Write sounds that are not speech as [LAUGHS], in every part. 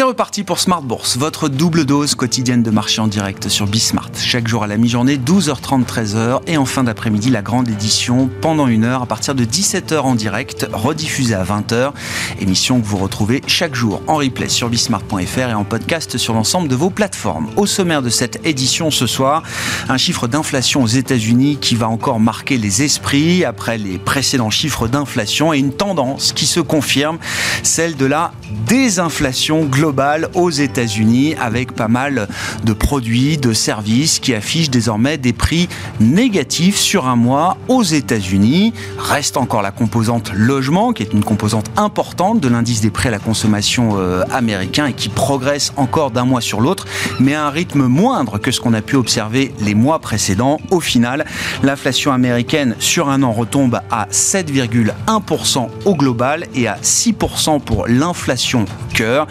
C'est reparti pour Smart Bourse, votre double dose quotidienne de marché en direct sur Bismart. Chaque jour à la mi-journée, 12h30, 13h. Et en fin d'après-midi, la grande édition pendant une heure à partir de 17h en direct, rediffusée à 20h. Émission que vous retrouvez chaque jour en replay sur bismart.fr et en podcast sur l'ensemble de vos plateformes. Au sommaire de cette édition ce soir, un chiffre d'inflation aux États-Unis qui va encore marquer les esprits après les précédents chiffres d'inflation et une tendance qui se confirme, celle de la désinflation globale aux États-Unis avec pas mal de produits, de services qui affichent désormais des prix négatifs sur un mois aux États-Unis. Reste encore la composante logement qui est une composante importante de l'indice des prix à la consommation euh, américain et qui progresse encore d'un mois sur l'autre, mais à un rythme moindre que ce qu'on a pu observer les mois précédents. Au final, l'inflation américaine sur un an retombe à 7,1% au global et à 6% pour l'inflation cœur.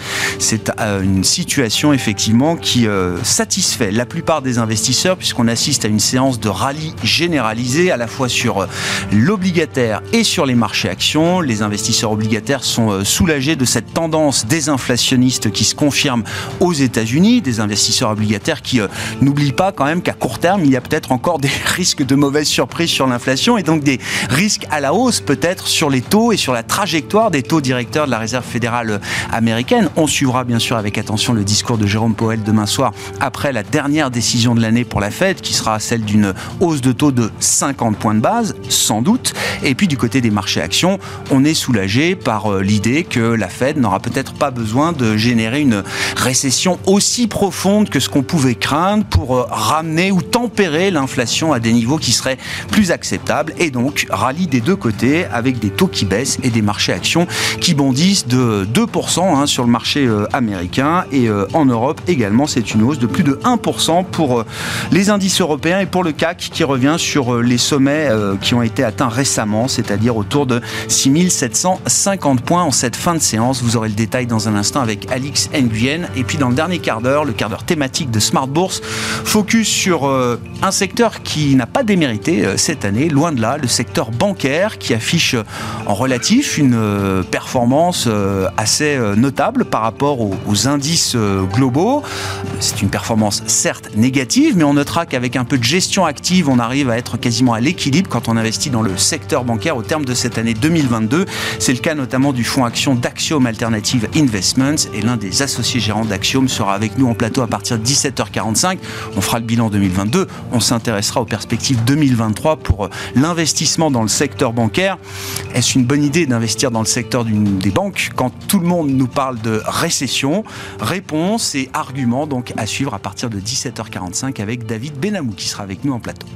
C'est euh, une situation effectivement qui euh, satisfait la plupart des investisseurs puisqu'on assiste à une séance de rallye généralisée à la fois sur euh, l'obligataire et sur les marchés actions. Les investisseurs obligataires sont soulagés de cette tendance désinflationniste qui se confirme aux États-Unis, des investisseurs obligataires qui n'oublient pas quand même qu'à court terme, il y a peut-être encore des [LAUGHS] risques de mauvaises surprises sur l'inflation et donc des risques à la hausse peut-être sur les taux et sur la trajectoire des taux directeurs de la Réserve fédérale américaine. Suivra bien sûr avec attention le discours de Jérôme Powell demain soir après la dernière décision de l'année pour la Fed qui sera celle d'une hausse de taux de 50 points de base, sans doute. Et puis du côté des marchés actions, on est soulagé par euh, l'idée que la Fed n'aura peut-être pas besoin de générer une récession aussi profonde que ce qu'on pouvait craindre pour euh, ramener ou tempérer l'inflation à des niveaux qui seraient plus acceptables et donc rallye des deux côtés avec des taux qui baissent et des marchés actions qui bondissent de 2% hein, sur le marché euh, américain. Et euh, en Europe également c'est une hausse de plus de 1% pour euh, les indices européens et pour le CAC qui revient sur euh, les sommets qui ont été atteints récemment, c'est-à-dire autour de 6750 points en cette fin de séance. Vous aurez le détail dans un instant avec Alix Nguyen. Et puis dans le dernier quart d'heure, le quart d'heure thématique de Smart Bourse, focus sur un secteur qui n'a pas démérité cette année, loin de là, le secteur bancaire qui affiche en relatif une performance assez notable par rapport aux, indices euh, globaux. C'est une performance certes négative, mais on notera qu'avec un peu de gestion active, on arrive à être quasiment à l'équilibre quand on investit dans le secteur bancaire au terme de cette année 2022. C'est le cas notamment du fonds action d'Axiom Alternative Investments et l'un des associés gérants d'Axiom sera avec nous en plateau à partir de 17h45. On fera le bilan 2022, on s'intéressera aux perspectives 2023 pour euh, l'investissement dans le secteur bancaire. Est-ce une bonne idée d'investir dans le secteur des banques quand tout le monde nous parle de récession Réponse et arguments donc à suivre à partir de 17h45 avec David Benamou qui sera avec nous en plateau.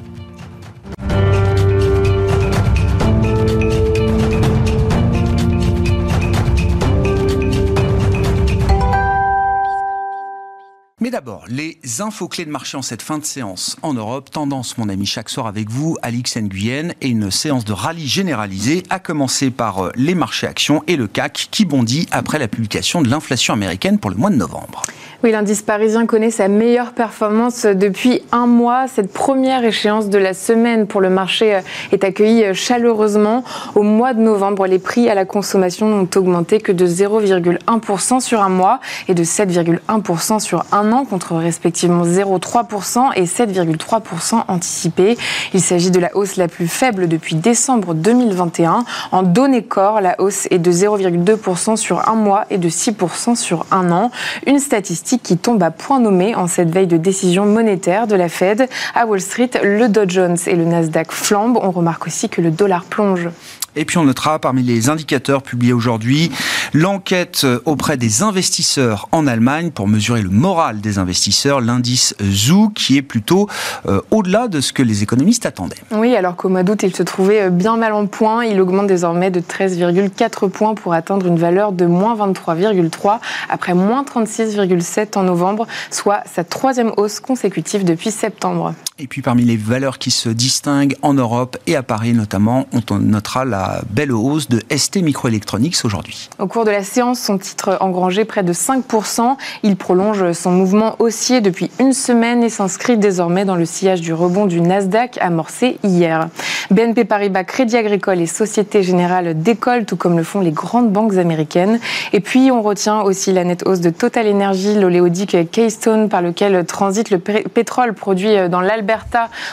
Mais d'abord, les infos clés de marché en cette fin de séance en Europe. Tendance, mon ami, chaque soir avec vous, Alix Nguyen, et une séance de rallye généralisée, à commencer par euh, les marchés actions et le CAC qui bondit après la publication de l'inflation américaine pour le mois de novembre. Oui, l'indice parisien connaît sa meilleure performance depuis un mois. Cette première échéance de la semaine pour le marché euh, est accueillie euh, chaleureusement. Au mois de novembre, les prix à la consommation n'ont augmenté que de 0,1% sur un mois et de 7,1% sur un an, contre respectivement 0,3% et 7,3% anticipés. Il s'agit de la hausse la plus faible depuis décembre 2021. En données corps, la hausse est de 0,2% sur un mois et de 6% sur un an. Une statistique qui tombe à point nommé en cette veille de décision monétaire de la Fed. À Wall Street, le Dow Jones et le Nasdaq flambent. On remarque aussi que le dollar plonge. Et puis on notera parmi les indicateurs publiés aujourd'hui l'enquête auprès des investisseurs en Allemagne pour mesurer le moral des investisseurs, l'indice ZOO qui est plutôt euh, au-delà de ce que les économistes attendaient. Oui, alors qu'au mois d'août il se trouvait euh, bien mal en point, il augmente désormais de 13,4 points pour atteindre une valeur de moins 23,3 après moins 36,7 en novembre, soit sa troisième hausse consécutive depuis septembre. Et puis parmi les valeurs qui se distinguent en Europe et à Paris notamment, on notera la belle hausse de ST Microelectronics aujourd'hui. Au cours de la séance, son titre engrangé près de 5%. Il prolonge son mouvement haussier depuis une semaine et s'inscrit désormais dans le sillage du rebond du Nasdaq amorcé hier. BNP Paribas, Crédit Agricole et Société Générale décollent, tout comme le font les grandes banques américaines. Et puis, on retient aussi la nette hausse de Total Energy, l'oléodique Keystone, par lequel transite le pétrole produit dans l'Alberta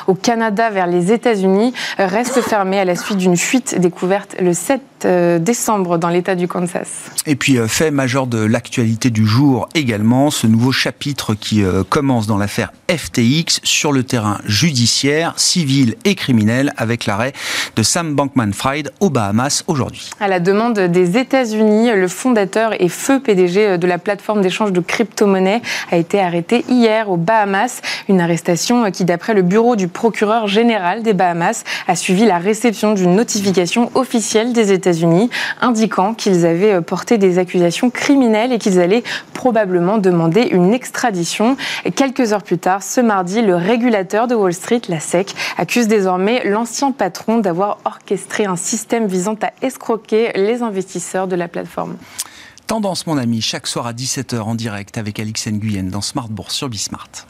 au Canada vers les États-Unis, reste fermé à la suite d'une fuite découverte le 7 euh, décembre dans l'État du Kansas. Et puis, euh, fait majeur de l'actualité du jour également, ce nouveau chapitre qui euh, commence dans l'affaire FTX sur le terrain judiciaire, civil et criminel avec l'arrêt de Sam Bankman-Fried aux Bahamas aujourd'hui. À la demande des États-Unis, le fondateur et feu PDG de la plateforme d'échange de crypto-monnaies a été arrêté hier aux Bahamas. Une arrestation qui, d'après le bureau du procureur général des Bahamas, a suivi la réception d'une notification officielle des États-Unis indiquant qu'ils avaient porté des accusations criminelles et qu'ils allaient probablement demander une extradition. quelques heures plus tard, ce mardi, le régulateur de Wall Street, la SEC, accuse désormais l'ancien patron d'avoir orchestré un système visant à escroquer les investisseurs de la plateforme. Tendance, mon ami, chaque soir à 17h en direct avec Alix Nguyen dans Smart Bourse sur Bismart.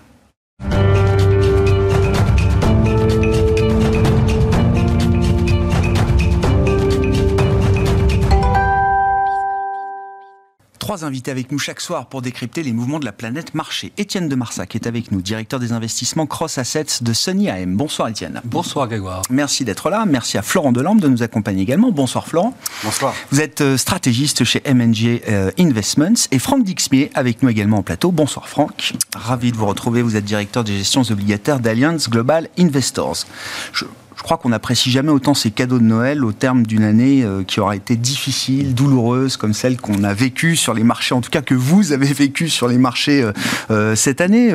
Trois invités avec nous chaque soir pour décrypter les mouvements de la planète marché. Étienne de Marsac est avec nous, directeur des investissements Cross Assets de Sony AM. Bonsoir Étienne. Bonsoir Grégoire. Merci d'être là. Merci à Florent Delambre de nous accompagner également. Bonsoir Florent. Bonsoir. Vous êtes euh, stratégiste chez MNG euh, Investments et Franck Dixmier avec nous également en plateau. Bonsoir Franck. Ravi de vous retrouver. Vous êtes directeur des gestions obligataires d'Alliance Global Investors. Je je crois qu'on n'apprécie jamais autant ces cadeaux de Noël au terme d'une année euh, qui aura été difficile, douloureuse, comme celle qu'on a vécue sur les marchés, en tout cas que vous avez vécu sur les marchés euh, euh, cette année,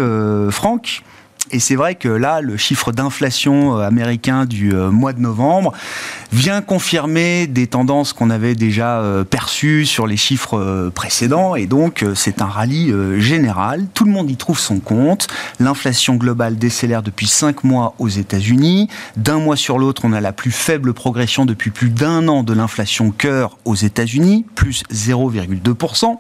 Franck. Et c'est vrai que là, le chiffre d'inflation américain du mois de novembre vient confirmer des tendances qu'on avait déjà euh, perçues sur les chiffres euh, précédents. Et donc, euh, c'est un rallye général. Tout le monde y trouve son compte. L'inflation globale décélère depuis 5 mois aux États-Unis. D'un mois sur l'autre, on a la plus faible progression depuis plus d'un an de l'inflation cœur aux États-Unis, plus 0,2%.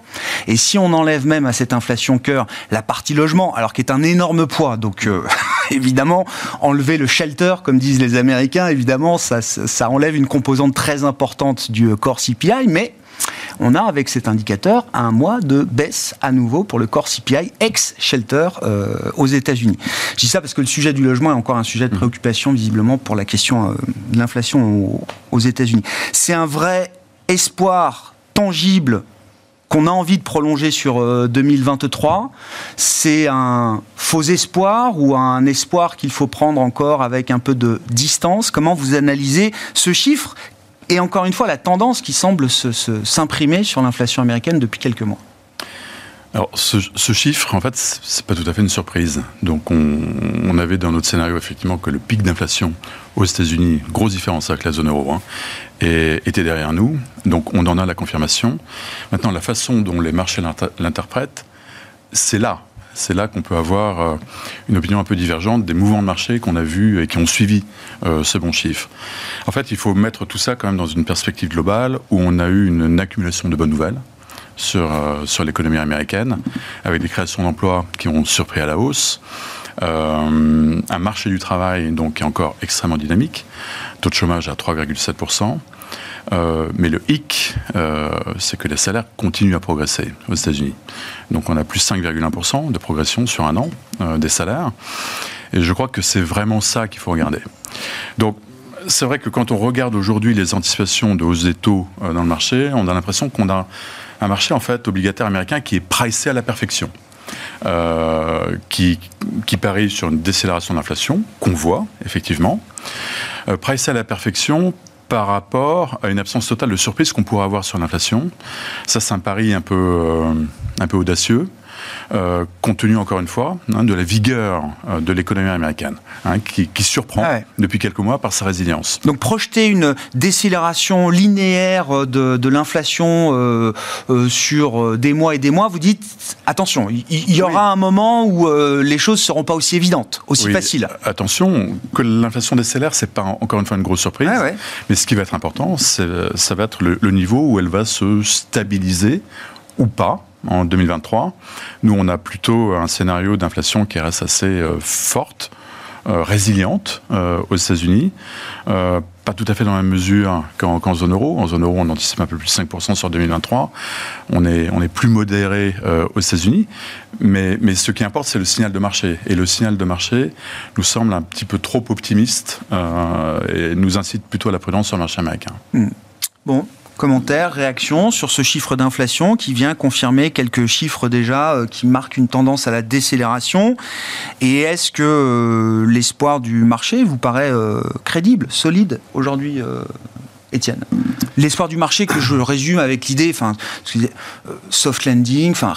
Et si on enlève même à cette inflation cœur la partie logement, alors qui est un énorme poids, donc [LAUGHS] évidemment, enlever le shelter, comme disent les Américains, évidemment, ça, ça enlève une composante très importante du corps CPI, mais on a avec cet indicateur un mois de baisse à nouveau pour le corps CPI ex-shelter euh, aux États-Unis. Je dis ça parce que le sujet du logement est encore un sujet de mmh. préoccupation visiblement pour la question euh, de l'inflation aux États-Unis. C'est un vrai espoir tangible qu'on a envie de prolonger sur 2023 euh, C'est un faux espoir ou un espoir qu'il faut prendre encore avec un peu de distance? Comment vous analysez ce chiffre et encore une fois la tendance qui semble s'imprimer sur l'inflation américaine depuis quelques mois? Alors, ce, chiffre, en fait, c'est pas tout à fait une surprise. Donc, on, avait dans notre scénario effectivement que le pic d'inflation aux États-Unis, grosse différence avec la zone euro, hein, était derrière nous. Donc, on en a la confirmation. Maintenant, la façon dont les marchés l'interprètent, c'est là. C'est là qu'on peut avoir euh, une opinion un peu divergente des mouvements de marché qu'on a vus et qui ont suivi euh, ce bon chiffre. En fait, il faut mettre tout ça quand même dans une perspective globale où on a eu une accumulation de bonnes nouvelles sur, euh, sur l'économie américaine, avec des créations d'emplois qui ont surpris à la hausse. Euh, un marché du travail donc qui est encore extrêmement dynamique, taux de chômage à 3,7%. Euh, mais le hic, c'est que les salaires continuent à progresser aux États-Unis. Donc on a plus 5,1% de progression sur un an des salaires. Et je crois que c'est vraiment ça qu'il faut regarder. Donc c'est vrai que quand on regarde aujourd'hui les anticipations de hausse des taux dans le marché, on a l'impression qu'on a un marché en fait obligataire américain qui est pricé à la perfection. Euh, qui, qui parie sur une décélération d'inflation, qu'on voit effectivement, euh, à la perfection par rapport à une absence totale de surprise qu'on pourrait avoir sur l'inflation. Ça, c'est un pari un peu, euh, un peu audacieux. Euh, compte tenu encore une fois hein, de la vigueur euh, de l'économie américaine, hein, qui, surprend ah depuis quelques mois par sa résilience. Donc projeter une décélération linéaire de, l'inflation euh, sur des mois et des mois, vous dites attention, il y, aura un moment où les choses seront pas aussi évidentes, aussi faciles. Attention, que l'inflation décélère, c'est pas encore une fois une grosse surprise. Mais ce qui va être important, ça va être le niveau où elle va se stabiliser ou pas en 2023. Nous, on a plutôt un scénario d'inflation qui reste assez euh, forte, euh, résiliente euh, aux États-Unis. pas tout à fait dans la même mesure qu'en zone euro. En zone euro, on anticipe un peu plus de 5% sur 2023. On est, on est plus modéré aux États-Unis. Mais, mais, ce qui importe, c'est le signal de marché. Et le signal de marché nous semble un petit peu trop optimiste et nous incite plutôt à la prudence sur le marché américain. Hmm. Bon, commentaires, réactions sur ce chiffre d'inflation qui vient confirmer quelques chiffres déjà euh, qui marquent une tendance à la décélération. Et est-ce que euh, l'espoir du marché vous paraît euh, crédible, solide aujourd'hui Étienne? L'espoir du marché que je résume avec l'idée, enfin, soft landing, enfin,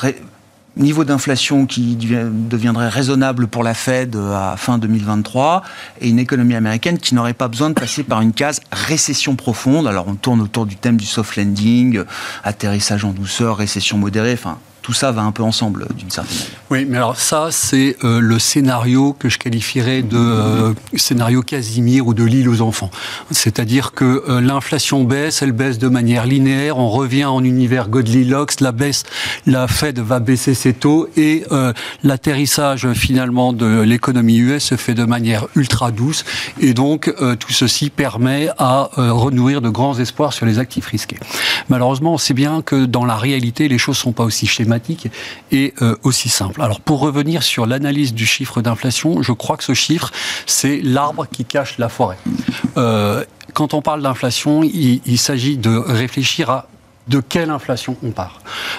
niveau d'inflation qui deviendrait raisonnable pour la Fed euh, à fin 2023 et une économie américaine qui n'aurait pas besoin de passer par une case récession profonde. Alors on tourne autour du thème du soft landing, atterrissage en douceur, récession modérée, enfin tout ça va un peu ensemble d'une certaine manière. Oui, mais alors ça, c'est euh, le scénario que je qualifierais de euh, scénario Casimir ou de l'île aux enfants. C'est-à-dire que euh, l'inflation baisse, elle baisse de manière linéaire, on revient en univers Godley-Locks, la baisse, la Fed va baisser ses taux et l'atterrissage finalement de l'économie US se fait de manière ultra douce et donc tout ceci permet à renouer de grands espoirs sur les actifs risqués. Malheureusement, on sait bien que dans la réalité, les choses sont pas aussi schématiques et euh, aussi simple. Alors pour revenir sur l'analyse du chiffre d'inflation, je crois que ce chiffre, c'est l'arbre qui cache la forêt. Euh, quand on parle d'inflation, il, s'agit de réfléchir à de quelle inflation on parle.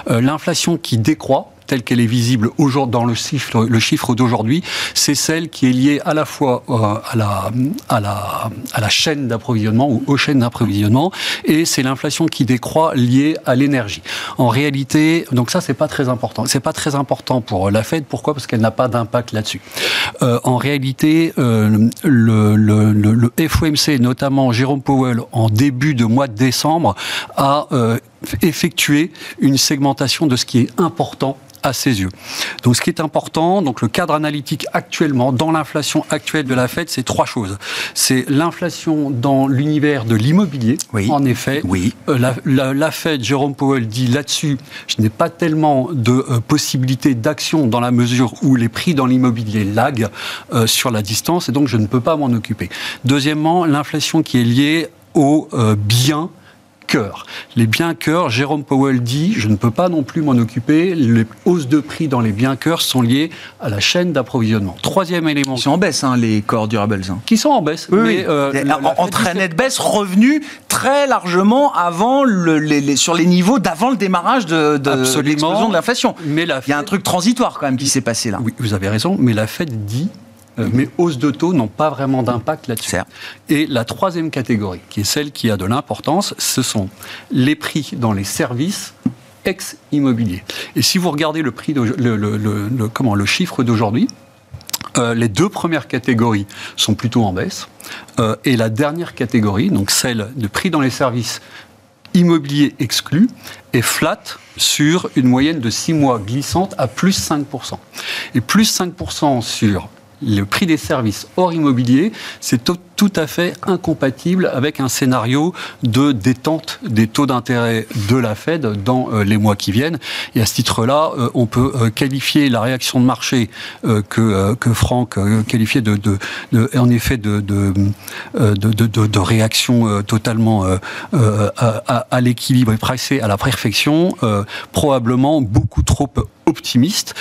Euh, l'inflation qui décroît, telle qu'elle est visible dans le chiffre, d'aujourd'hui, c'est celle qui est liée à la fois euh, à, la, à, la, à la chaîne d'approvisionnement ou aux chaînes d'approvisionnement, et c'est l'inflation qui décroît liée à l'énergie. En réalité, donc ça c'est pas très important. C'est pas très important pour la Fed. Pourquoi? Parce qu'elle n'a pas d'impact là-dessus. Euh, en réalité, euh, le, FOMC, notamment Jérôme Powell, en début de mois de décembre, a effectué une segmentation de ce qui est important à ses yeux. Donc ce qui est important, donc le cadre analytique actuellement, dans l'inflation actuelle de la Fed, c'est trois choses. C'est l'inflation dans l'univers de l'immobilier, oui. en effet. Oui. Euh, la, la, Fed, Jérôme Powell dit là-dessus, je n'ai pas tellement de euh, possibilités d'action dans la mesure où les prix dans l'immobilier laguent euh, sur la distance et donc je ne peux pas m'en occuper. Deuxièmement, l'inflation qui est liée aux biens cœur. Les biens cœurs, Jérôme Powell dit, je ne peux pas non plus m'en occuper, les hausses de prix dans les biens cœurs sont liées à la chaîne d'approvisionnement. Troisième élément. Ils sont en baisse, hein, les corps durables. Hein. Qui sont en baisse. mais, euh, en, de baisse revenu très largement avant le, sur les niveaux d'avant le démarrage de, de l'explosion de l'inflation. Mais Il y a un truc transitoire quand même qui s'est passé là. Oui, vous avez raison, mais la Fed dit mais hausses de taux n'ont pas vraiment d'impact là-dessus. Et la troisième catégorie, qui est celle qui a de l'importance, ce sont les prix dans les services ex-immobiliers. Et si vous regardez le prix, le, comment, le chiffre d'aujourd'hui, euh, les deux premières catégories sont plutôt en baisse. Euh, et la dernière catégorie, donc celle de prix dans les services immobiliers exclus, est flat sur une moyenne de 6 mois glissante à plus 5%. Et plus 5% sur le prix des services hors immobilier, c'est tout à fait incompatible avec un scénario de détente des taux d'intérêt de la Fed dans euh, les mois qui viennent. Et à ce titre-là, euh, on peut euh, qualifier la réaction de marché que, que Franck qualifiait de, en effet de, de, réaction totalement à, à l'équilibre et pressée à la perfection, probablement beaucoup trop optimiste.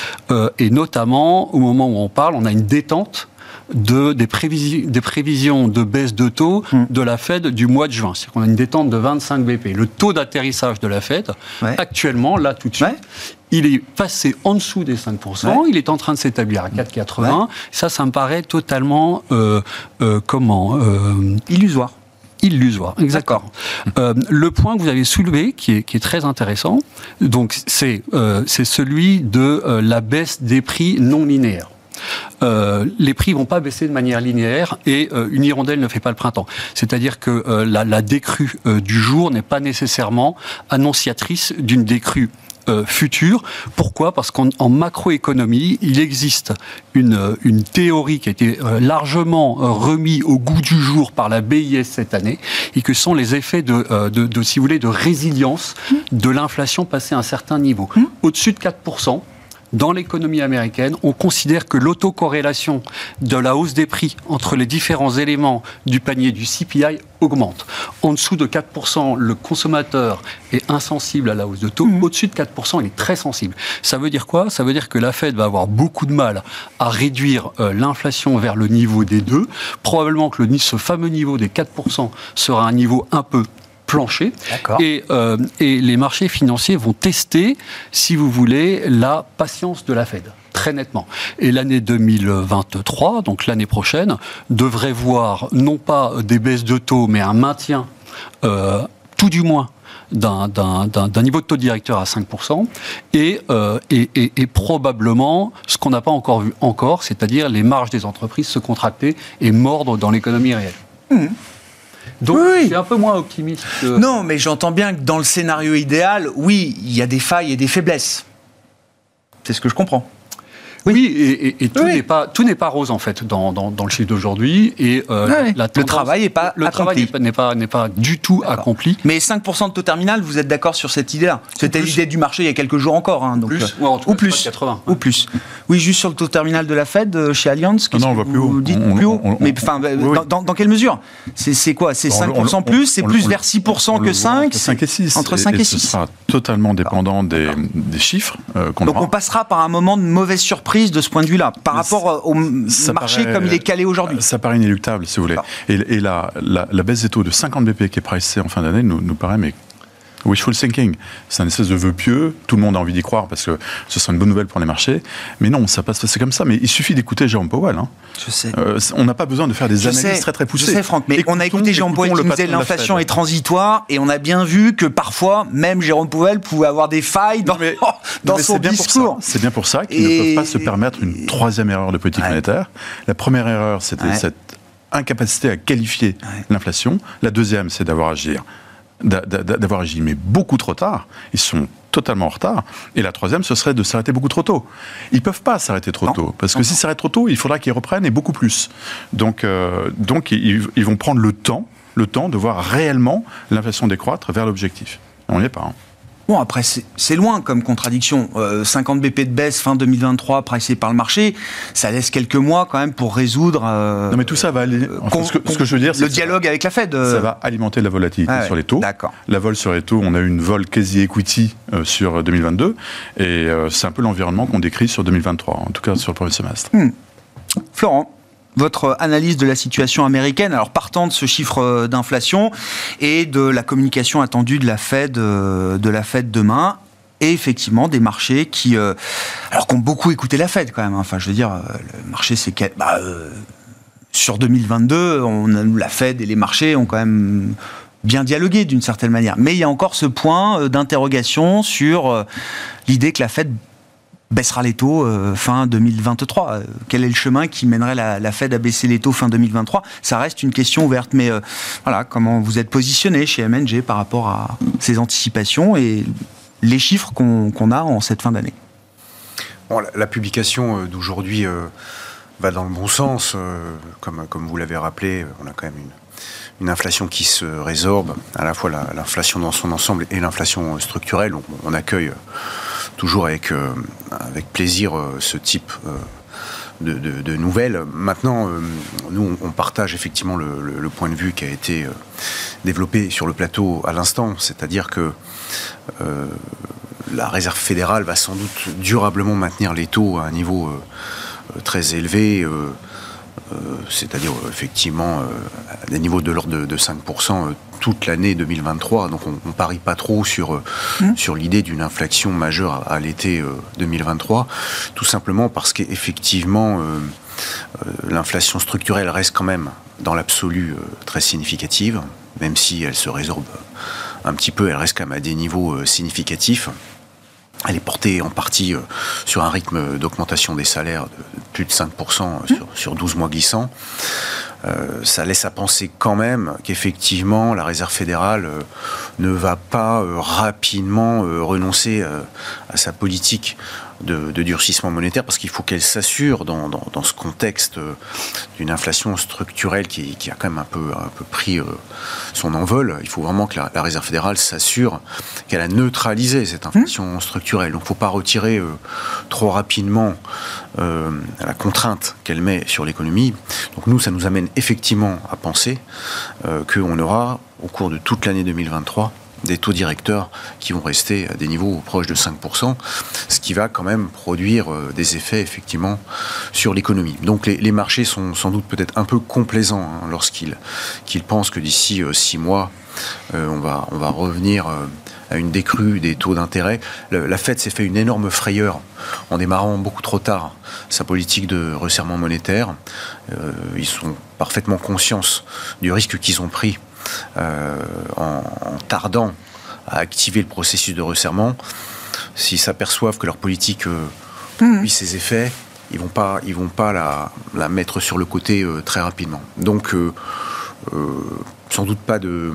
et notamment, au moment où on parle, on a une détente de, des, prévisions, de baisse de taux hmm. de la Fed du mois de juin. C'est qu'on a une détente de 25 BP. Le taux d'atterrissage de la Fed, actuellement, là tout de suite, il est passé en dessous des 5%, il est en train de s'établir à 4,80. Ça, ça me paraît totalement, euh, euh, comment euh, Illusoire illusoire. Exactement. le point que vous avez soulevé, qui est, qui est très intéressant, donc c'est c'est celui de la baisse des prix non linéaires. Euh, les prix vont pas baisser de manière linéaire et euh, une hirondelle ne fait pas le printemps. C'est-à-dire que euh, la, la, décrue du jour n'est pas nécessairement annonciatrice d'une décrue futur. Pourquoi? Parce qu'en macroéconomie, il existe une, une théorie qui a été largement remise au goût du jour par la BIS cette année, et que sont les effets de, de, de si vous voulez, de résilience de l'inflation passée à un certain niveau. Mmh. Au-dessus de 4%, dans l'économie américaine, on considère que l'autocorrélation de la hausse des prix entre les différents éléments du panier du CPI augmente. En dessous de 4%, le consommateur est insensible à la hausse de taux. Mmh. Au-dessus de 4%, il est très sensible. Ça veut dire quoi? Ça veut dire que la Fed va avoir beaucoup de mal à réduire euh, l'inflation vers le niveau des deux. Probablement que le, ce fameux niveau des 4% sera un niveau un peu plancher. Et, euh, et les marchés financiers vont tester, si vous voulez, la patience de la Fed très nettement. Et l'année 2023, donc l'année prochaine, devrait voir non pas des baisses de taux, mais un maintien, euh, tout du moins, d'un niveau de taux directeur à 5% et, euh, et, et, et, probablement ce qu'on n'a pas encore vu encore, c'est-à-dire les marges des entreprises se contracter et mordre dans l'économie réelle. Mmh. Donc c'est un peu moins optimiste. Non, mais j'entends bien que dans le scénario idéal, oui, il y a des failles et des faiblesses. C'est ce que je comprends. Oui, et, tout n'est pas tout n'est pas rose en fait dans, dans, le chiffre d'aujourd'hui et euh, le travail n'est pas le travail n'est pas n'est pas du tout accompli. Mais 5% de taux terminal, vous êtes d'accord sur cette idée-là? C'était l'idée du marché il y a quelques jours encore, hein, donc, plus, euh, ou plus, 80, ou plus. Oui, juste sur le taux terminal de la Fed euh, chez Allianz. Non, on va plus haut. Vous dites plus haut? Mais enfin, dans, dans, quelle mesure? C'est quoi? C'est 5% plus C'est plus vers 6% que 5 5 et 6. Entre 5 et 6. Ce sera totalement dépendant des, chiffres qu'on Donc on passera par un moment de mauvaise surprise de ce point de vue-là par rapport au marché comme il est calé aujourd'hui. Ça paraît inéluctable, si vous voulez. Et, la, la, baisse des taux de 50 BP qui est pricée en fin d'année nous, nous paraît mais wishful thinking. C'est un espèce de vœu pieux. Tout le monde a envie d'y croire parce que ce sera une bonne nouvelle pour les marchés. Mais non, ça passe passer comme ça. Mais il suffit d'écouter Jérôme Powell. Hein. Je sais. Euh, on n'a pas besoin de faire des analyses très très poussées. Je sais, Franck. Mais on a écouté Jérôme Powell qui disait l'inflation est transitoire et on a bien vu que parfois, même Jérôme Powell pouvait avoir des failles dans, [LAUGHS] dans son discours. C'est bien pour ça qu'ils ne peuvent pas se permettre une troisième erreur de politique monétaire. La première erreur, c'était cette incapacité à qualifier l'inflation. La deuxième, c'est d'avoir agir d'avoir agi, mais beaucoup trop tard. Ils sont totalement en retard. Et la troisième, ce serait de s'arrêter beaucoup trop tôt. Ils peuvent pas s'arrêter trop tôt, parce que s'ils s'arrêtent trop tôt, il faudra qu'ils reprennent et beaucoup plus. Donc, euh, donc ils, ils, vont prendre le temps, le temps de voir réellement l'inflation décroître vers l'objectif. On n'y est pas. Hein. Bon, après, c'est loin comme contradiction. 50 euh, BP de baisse fin 2023 pricé par le marché, ça laisse quelques mois quand même pour résoudre. Euh, non, mais tout ça va aller. Euh, ce, que, je veux dire, le dialogue avec la Fed. Ça va alimenter la volatilité sur les taux. D'accord. La vol sur les taux, on a eu une vol quasi equity sur 2022, et c'est un peu l'environnement qu'on décrit sur 2023, en tout cas sur le premier semestre. Hmm. Florent votre analyse de la situation américaine, alors partant de ce chiffre euh, d'inflation et de la communication attendue de la Fed, euh, de la Fed demain, et effectivement des marchés qui, euh, alors qu'on beaucoup écouté la Fed quand même. Hein. Enfin, je veux dire, le marché c'est bah, sur 2022, on la Fed et les marchés ont quand même bien dialogué d'une certaine manière. Mais il y a encore ce point d'interrogation sur l'idée que la Fed baissera les taux euh, fin 2023. Euh, quel est le chemin qui mènerait la, Fed à baisser les taux fin 2023 Ça reste une question ouverte, mais euh, voilà, comment vous êtes positionné chez MNG par rapport à ces anticipations et les chiffres qu'on a en cette fin d'année? Bon, la, publication d'aujourd'hui va dans le bon sens. comme, comme vous l'avez rappelé, on a quand même une, inflation qui se résorbe, à la fois l'inflation dans son ensemble et l'inflation structurelle. On accueille toujours avec, euh, avec plaisir euh, ce type euh, de, nouvelles. Maintenant, nous, on partage effectivement le, point de vue qui a été développé sur le plateau à l'instant, c'est-à-dire que la Réserve fédérale va sans doute durablement maintenir les taux à un niveau très élevé. C'est-à-dire effectivement à des niveaux de l'ordre de, 5% toute l'année 2023. Donc on, ne parie pas trop sur, euh, mmh. sur l'idée d'une inflexion majeure à, l'été 2023, euh, tout simplement parce qu'effectivement euh, l'inflation structurelle reste quand même dans l'absolu très significative, même si elle se résorbe un petit peu, elle reste quand même à des niveaux significatifs. Elle est portée en partie sur un rythme d'augmentation des salaires de plus de 5% sur, sur 12 mois glissants. euh, ça laisse à penser quand même qu'effectivement la Réserve fédérale euh, ne va pas euh, rapidement renoncer à sa politique de, durcissement monétaire parce qu'il faut qu'elle s'assure dans, ce contexte d'une inflation structurelle qui, a quand même un peu, un peu pris son envol. Il faut vraiment que la, Réserve fédérale s'assure qu'elle a neutralisé cette inflation structurelle. Donc il ne faut pas retirer trop rapidement la contrainte qu'elle met sur l'économie. Donc nous, ça nous amène effectivement à penser euh, qu'on aura, au cours de toute l'année 2023, des taux directeurs qui vont rester à des niveaux proches de 5%, ce qui va quand même produire euh, des effets effectivement sur l'économie. Donc les, marchés sont sans doute peut-être un peu complaisants hein, lorsqu'ils pensent que d'ici 6 euh, mois, on, va, on va revenir à une décrue des taux d'intérêt. La Fed s'est fait une énorme frayeur en démarrant beaucoup trop tard sa politique de resserrement monétaire. Euh, ils sont parfaitement conscients du risque qu'ils ont pris euh, en, tardant à activer le processus de resserrement. S'ils s'aperçoivent que leur politique euh, mmh. ses effets, ils vont pas, ils vont pas la, la mettre sur le côté euh, très rapidement. Donc, sans doute pas de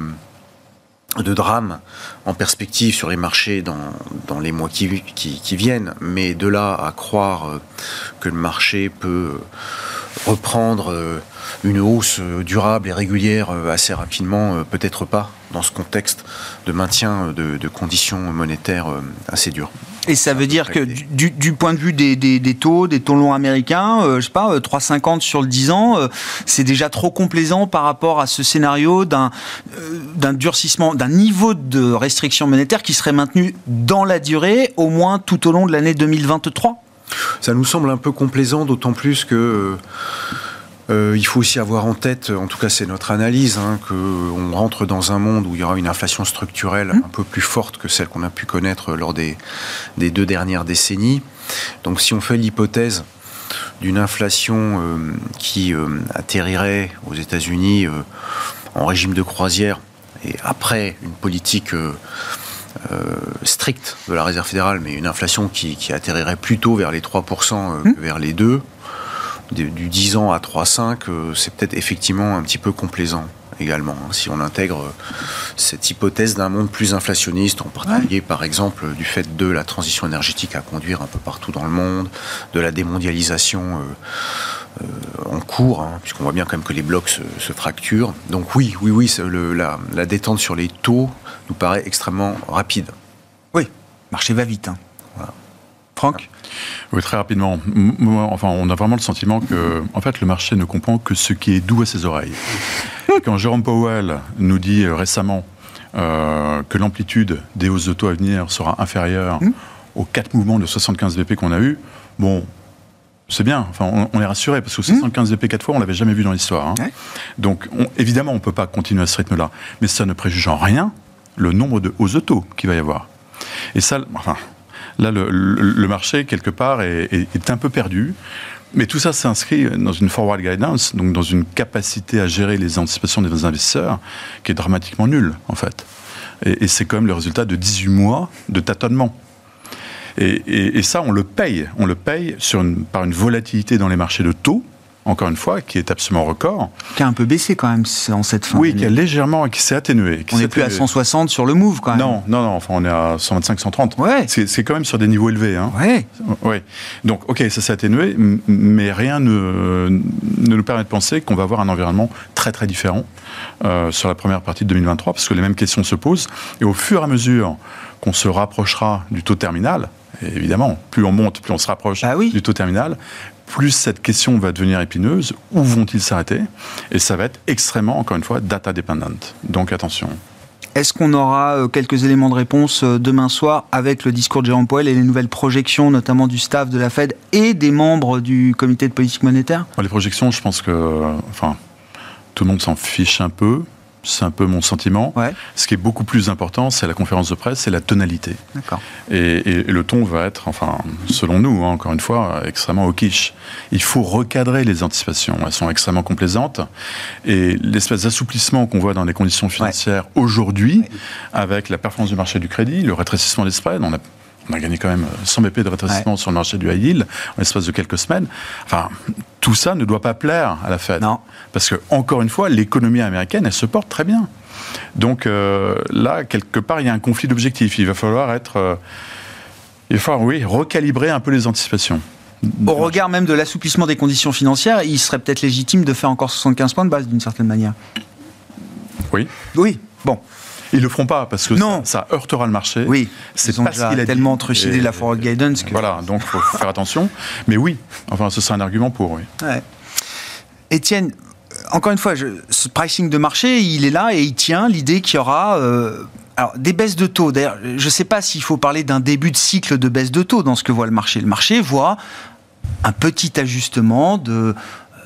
de drame en perspective sur les marchés dans, dans les mois qui, qui, viennent, mais de là à croire que le marché peut reprendre euh, une hausse euh, durable et régulière assez rapidement, peut-être pas dans ce contexte de maintien de, de conditions monétaires assez dures. Et ça veut dire que du, point de vue des, taux, des taux longs américains, euh, je sais pas, 3,50 euh, sur le 10 ans, euh, c'est déjà trop complaisant par rapport à ce scénario d'un d'un durcissement, d'un niveau de restriction monétaire qui serait maintenu dans la durée, au moins tout au long de l'année 2023 Ça nous semble un peu complaisant, d'autant plus que euh, il faut aussi avoir en tête, en tout cas c'est notre analyse, hein, qu'on rentre dans un monde où il y aura une inflation structurelle mmh. un peu plus forte que celle qu'on a pu connaître lors des, deux dernières décennies. Donc si on fait l'hypothèse d'une inflation euh, qui euh, atterrirait aux États-Unis en régime de croisière et après une politique stricte de la Réserve fédérale, mais une inflation qui, atterrirait plutôt vers les 3% mmh. que vers les 2%, du 10 ans à 3,5, euh, c'est peut-être effectivement un petit peu complaisant également, hein, si on intègre euh, cette hypothèse d'un monde plus inflationniste, en particulier par exemple du fait de la transition énergétique à conduire un peu partout dans le monde, de la démondialisation euh, en cours, hein, puisqu'on voit bien quand même que les blocs se, fracturent. Donc oui, oui, oui, la, détente sur les taux nous paraît extrêmement rapide. Oui, marché va vite. Hein. Franck oui, très rapidement. Enfin, on a vraiment le sentiment que, en fait, le marché ne comprend que ce qui est doux à ses oreilles. [LAUGHS] Quand Jérôme Powell nous dit euh, récemment euh, que l'amplitude des hausses de taux à venir sera inférieure hmm. aux quatre mouvements de 75 BP qu'on a eu, bon, c'est bien, enfin, on, est rassuré, parce que 75 BP quatre fois, on l'avait jamais vu dans l'histoire. Hein. Donc, évidemment, on ne peut pas continuer à ce rythme-là. Mais ça ne préjuge en rien le nombre de hausses de taux qu'il va y avoir. Et ça, enfin, Là, le, marché, quelque part, est, un peu perdu. Mais tout ça s'inscrit dans une forward guidance, donc dans une capacité à gérer les anticipations des investisseurs qui est dramatiquement nulle, en fait. Et, c'est quand même le résultat de 18 mois de tâtonnement. Et, ça, on le paye. On le paye par une volatilité dans les marchés de taux encore une fois, qui est absolument record. Qui a un peu baissé quand même en cette fin. Oui, qui a légèrement, qui s'est atténué. on n'est plus à 160 sur le move quand même. Non, non, non, enfin on est à 125, 130. Ouais. C'est quand même sur des niveaux élevés. Hein. Ouais. ouais. Donc, ok, ça s'est atténué, mais rien ne, ne, nous permet de penser qu'on va avoir un environnement très très différent euh, sur la première partie de 2023, parce que les mêmes questions se posent. Et au fur et à mesure qu'on se rapprochera du taux terminal, évidemment, plus on monte, plus on se rapproche bah du taux terminal, plus cette question va devenir épineuse. Où vont-ils s'arrêter? Et ça va être extrêmement, encore une fois, data dependent. Donc attention. Est-ce qu'on aura euh, quelques éléments de réponse euh, demain soir avec le discours de Jérôme Powell et les nouvelles projections, notamment du staff de la Fed et des membres du comité de politique monétaire? Les projections, je pense que, enfin, tout le monde s'en fiche un peu. C'est un peu mon sentiment. Ce qui est beaucoup plus important, c'est la conférence de presse, c'est la tonalité. Et, le ton va être, enfin, selon nous, hein, encore une fois, extrêmement au quiche. Il faut recadrer les anticipations. Elles sont extrêmement complaisantes. Et l'espèce d'assouplissement qu'on voit dans les conditions financières aujourd'hui, avec la performance du marché du crédit, le rétrécissement des spreads, on a on a gagné quand même 100 BP de rétrécissement sur le marché du high yield en l'espace de quelques semaines. Enfin, tout ça ne doit pas plaire à la Fed. Non. Parce que, encore une fois, l'économie américaine, elle se porte très bien. Donc euh, là, quelque part, il y a un conflit d'objectifs. Il va falloir être. euh, il va falloir, oui, recalibrer un peu les anticipations. Au regard même de l'assouplissement des conditions financières, il serait peut-être légitime de faire encore 75 points de base d'une certaine manière. Oui. Oui, bon. Ils le feront pas parce que Non. Ça, ça heurtera le marché. Oui, c'est ils ont pas ce déjà qu'il a tellement entrechillé Et- la forward guidance que... Voilà, donc il faut faire attention. Mais oui, enfin, ce sera un argument pour, oui. Ouais. Étienne, encore une fois, je- ce pricing de marché, il est là et il tient l'idée qu'il y aura euh, alors, des baisses de taux. D'ailleurs, je ne sais pas s'il faut parler d'un début de cycle de baisse de taux dans ce que voit le marché. Le marché voit un petit ajustement de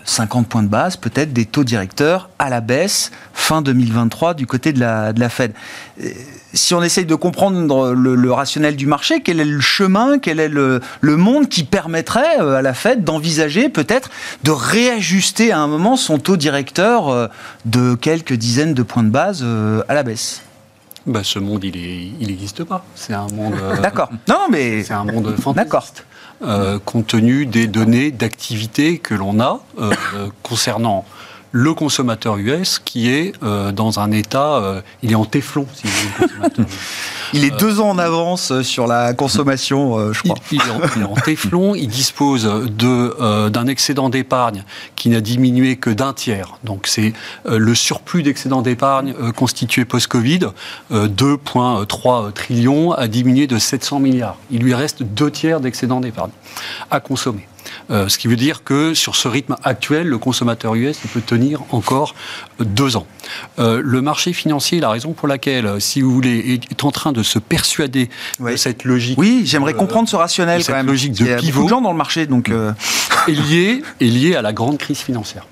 50 points de base, peut-être des taux directeurs à la baisse fin 2023 du côté de la, de la Fed. Euh, Si on essaye de comprendre le, le rationnel du marché, quel est le chemin, quel est le, le monde qui permettrait euh, à la Fed d'envisager peut-être de réajuster à un moment son taux directeur euh, de quelques dizaines de points de base à la baisse? Bah, ce monde, il n'existe pas. C'est un monde. euh, [LAUGHS] D'accord. Non, mais C'est un monde. D'accord. Euh, compte tenu des données d'activité que l'on a euh, concernant le consommateur US qui est euh, dans un état, euh, il est en téflon, si vous voulez, le [LAUGHS] il est deux ans en avance euh, sur la consommation, euh, je crois. il est en, il est en téflon, il dispose de, euh, d'un excédent d'épargne qui n'a diminué que d'un tiers. Donc c'est euh, le surplus d'excédent d'épargne euh, constitué post-Covid, euh, 2,3 trillions, a diminué de 700 milliards. Il lui reste deux tiers d'excédent d'épargne à consommer. Euh, ce qui veut dire que sur ce rythme actuel, le consommateur US il peut tenir encore deux ans. Euh, le marché financier, la raison pour laquelle, euh, si vous voulez, est, en train de se persuader Ouais. de cette logique Oui, j'aimerais euh, comprendre ce rationnel cette quand même. logique de y a pivot. beaucoup de gens dans le marché, donc est lié, est lié à la grande crise financière.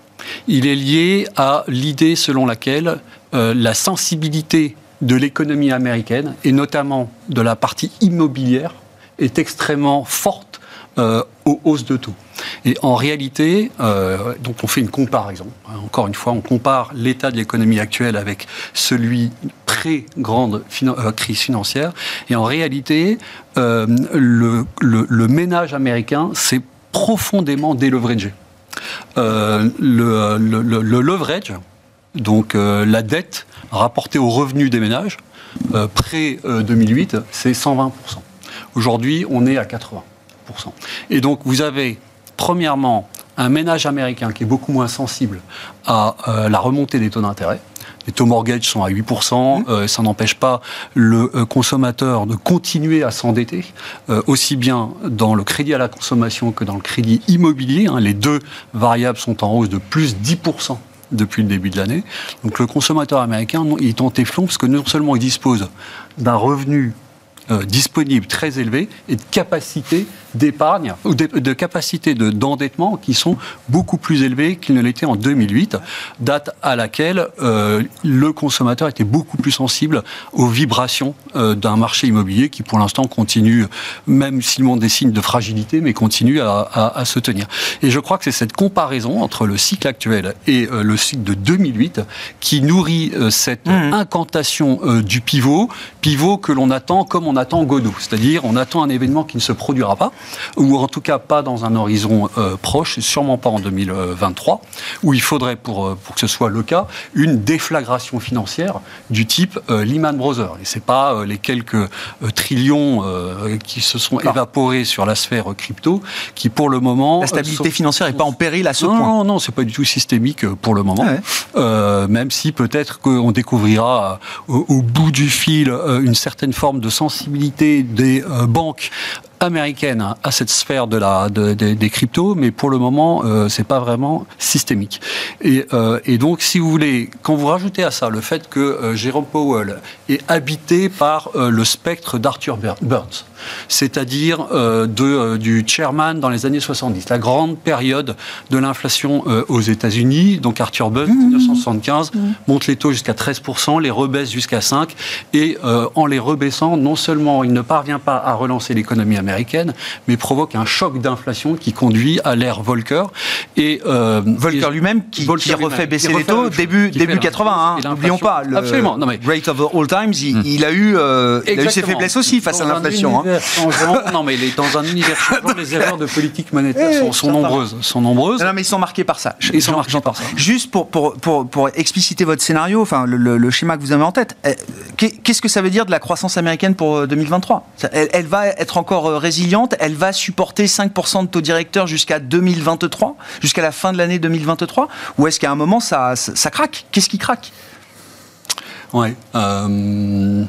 Il est lié à l'idée selon laquelle la sensibilité de l'économie américaine, et notamment de la partie immobilière, est extrêmement forte euh, aux hausses de taux. Et en réalité, euh, donc on fait une comparaison. Hein, Encore une fois, on compare l'état de l'économie actuelle avec celui pré-grande euh, crise financière. Et en réalité, euh, le, ménage américain s'est profondément déleveragé. Euh, le, le- le- le leverage, donc la dette rapportée aux revenus des ménages, euh, pré-2008, c'est 120%. Aujourd'hui, on est à 80%. Et donc, vous avez, premièrement, un ménage américain qui est beaucoup moins sensible à euh, la remontée des taux d'intérêt. Les taux mortgage sont à 8%, euh, ça n'empêche pas le euh, consommateur de continuer à s'endetter, aussi bien dans le crédit à la consommation que dans le crédit immobilier. hein. Les deux variables sont en hausse de plus 10% depuis le début de l'année. Donc le consommateur américain, non, il est en téflon parce que non seulement il dispose d'un revenu disponible très élevé et de capacité d'épargne ou de, de capacité de- d'endettement qui sont beaucoup plus élevées qu'ils ne l'étaient en 2008, date à laquelle euh, le consommateur était beaucoup plus sensible aux vibrations euh, d'un marché immobilier qui pour l'instant continue, même s'il montre des signes de fragilité, mais continue à, à- à se tenir. Et je crois que c'est cette comparaison entre le cycle actuel et euh, le cycle de 2008 qui nourrit euh, cette incantation euh, du pivot, pivot que l'on attend comme on attend Godot, c'est-à-dire on attend un événement qui ne se produira pas, ou en tout cas pas dans un horizon euh, proche, sûrement pas en 2023, où il faudrait, pour, euh, pour que ce soit le cas, une déflagration financière du type euh, Lehman Brothers. Et c'est pas euh, les quelques trillions qui se sont évaporés sur la sphère crypto qui, pour le moment, la stabilité sont- financière n'est pas en péril à ce non, point. Non, non, c'est pas du tout systémique pour le moment. Ah ouais. Même si peut-être qu'on découvrira au, au bout du fil une certaine forme de sensibilité des banques américaines à cette sphère de la, de- de- des cryptos, mais pour le moment, euh, c'est pas vraiment systémique. Et, euh, et donc, si vous voulez, quand vous rajoutez à ça le fait que euh, Jérôme Powell est habité par euh, le spectre d'Arthur Bur- Burns, c'est-à-dire euh, de, du chairman dans les années 70, la grande période de l'inflation aux États-Unis. Donc Arthur Burns, 1975, monte les taux jusqu'à 13%, les rebaisse jusqu'à 5%, et en les rebaissant, non seulement il ne parvient pas à relancer l'économie américaine, américaine, mais provoque un choc d'inflation qui conduit à l'ère Volcker. Et euh, Volcker lui-même qui, refait baisser les taux début, début 80. Hein, n'oublions pas. Le absolument. Non, mais, Rate of all times, il, a, eu, euh, il a eu ses faiblesses aussi face à l'inflation. Hein. [LAUGHS] non, mais dans un univers les erreurs de politique monétaire sont, sont nombreuses. Sont nombreuses. Non, mais ils sont marqués par ça. Ils sont marqués par ça. Juste pour, pour, pour, pour expliciter votre scénario, enfin le, le, schéma que vous avez en tête, euh, qu'est-ce que ça veut dire de la croissance américaine pour 2023 elle, elle, va être encore résiliente, elle va supporter 5% de taux directeur jusqu'à 2023, jusqu'à la fin de l'année 2023 Ou est-ce qu'à un moment ça, ça, craque? Qu'est-ce qui craque? Ouais. Euh...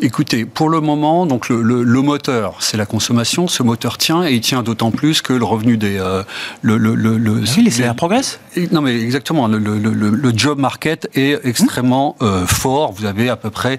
Écoutez, pour le moment, donc le, le, moteur, c'est la consommation. Ce moteur tient et il tient d'autant plus que le revenu des euh, le, le, le oui, les salaires progressent. Non, mais exactement. Le, le, job market est extrêmement euh, fort. Vous avez à peu près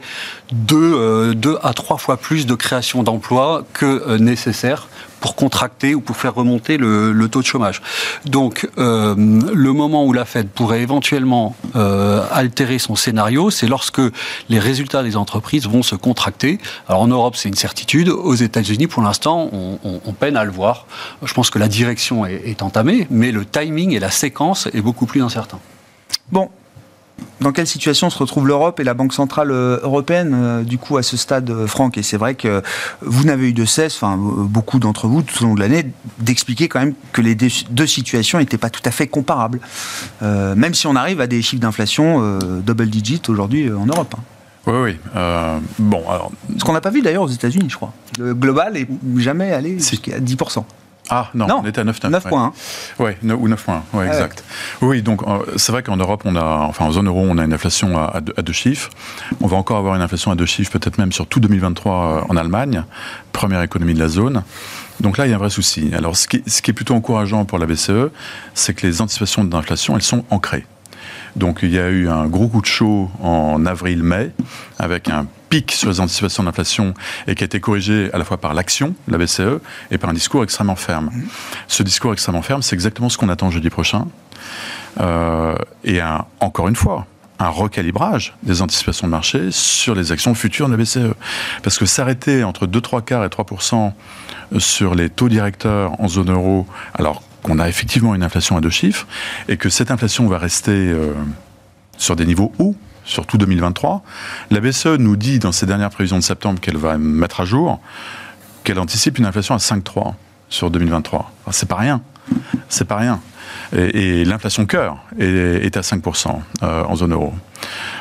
deux, euh, deux à trois fois plus de création d'emplois que euh, nécessaire pour contracter ou pour faire remonter le, taux de chômage. Donc, euh, le moment où la Fed pourrait éventuellement euh, altérer son scénario, c'est lorsque les résultats des entreprises vont se contracter. Alors, en Europe, c'est une certitude. Aux États-Unis, pour l'instant, on, peine à le voir. Je pense que la direction est, est entamée, mais le timing et la séquence est beaucoup plus incertain. Bon, dans quelle situation se retrouve l'Europe et la Banque Centrale euh, Européenne, euh, du coup, à ce stade, euh, Franck? Et c'est vrai que vous n'avez eu de cesse, enfin, beaucoup d'entre vous, tout au long de l'année, d'expliquer quand même que les deux situations n'étaient pas tout à fait comparables. même si on arrive à des chiffres d'inflation double digit aujourd'hui en Europe. Hein. Oui, oui. bon, alors. Ce qu'on n'a pas vu d'ailleurs aux États-Unis, je crois. Le global n'est jamais allé jusqu'à 10%. Ah non, on était à 9,9. 9,1. Oui, ou 9,1, ouais, exact. Oui, donc euh, c'est vrai qu'en Europe, on a, enfin en zone euro, on a une inflation à, deux, chiffres. On va encore avoir une inflation à deux chiffres, peut-être même sur tout 2023 euh, en Allemagne, première économie de la zone. Donc là, il y a un vrai souci. Alors, ce qui, ce qui est plutôt encourageant pour la BCE, c'est que les anticipations d'inflation, elles sont ancrées. Donc il y a eu un gros coup de chaud en avril-mai, avec un pic sur les anticipations d'inflation et qui a été corrigé à la fois par l'action, la BCE, et par un discours extrêmement ferme. Ce discours extrêmement ferme, c'est exactement ce qu'on attend jeudi prochain. Euh, et encore une fois, un recalibrage des anticipations de marché sur les actions futures de la BCE. Parce que s'arrêter entre 2, 3 quarts et 3% sur les taux directeurs en zone euro, alors qu'on a effectivement une inflation à deux chiffres et que cette inflation va rester euh, sur des niveaux hauts, surtout 2023. La BCE nous dit dans ses dernières prévisions de septembre qu'elle va mettre à jour qu'elle anticipe une inflation à 5,3 sur 2023. c'est pas rien. C'est pas rien. Et, l'inflation cœur est, à 5% euh, en zone euro.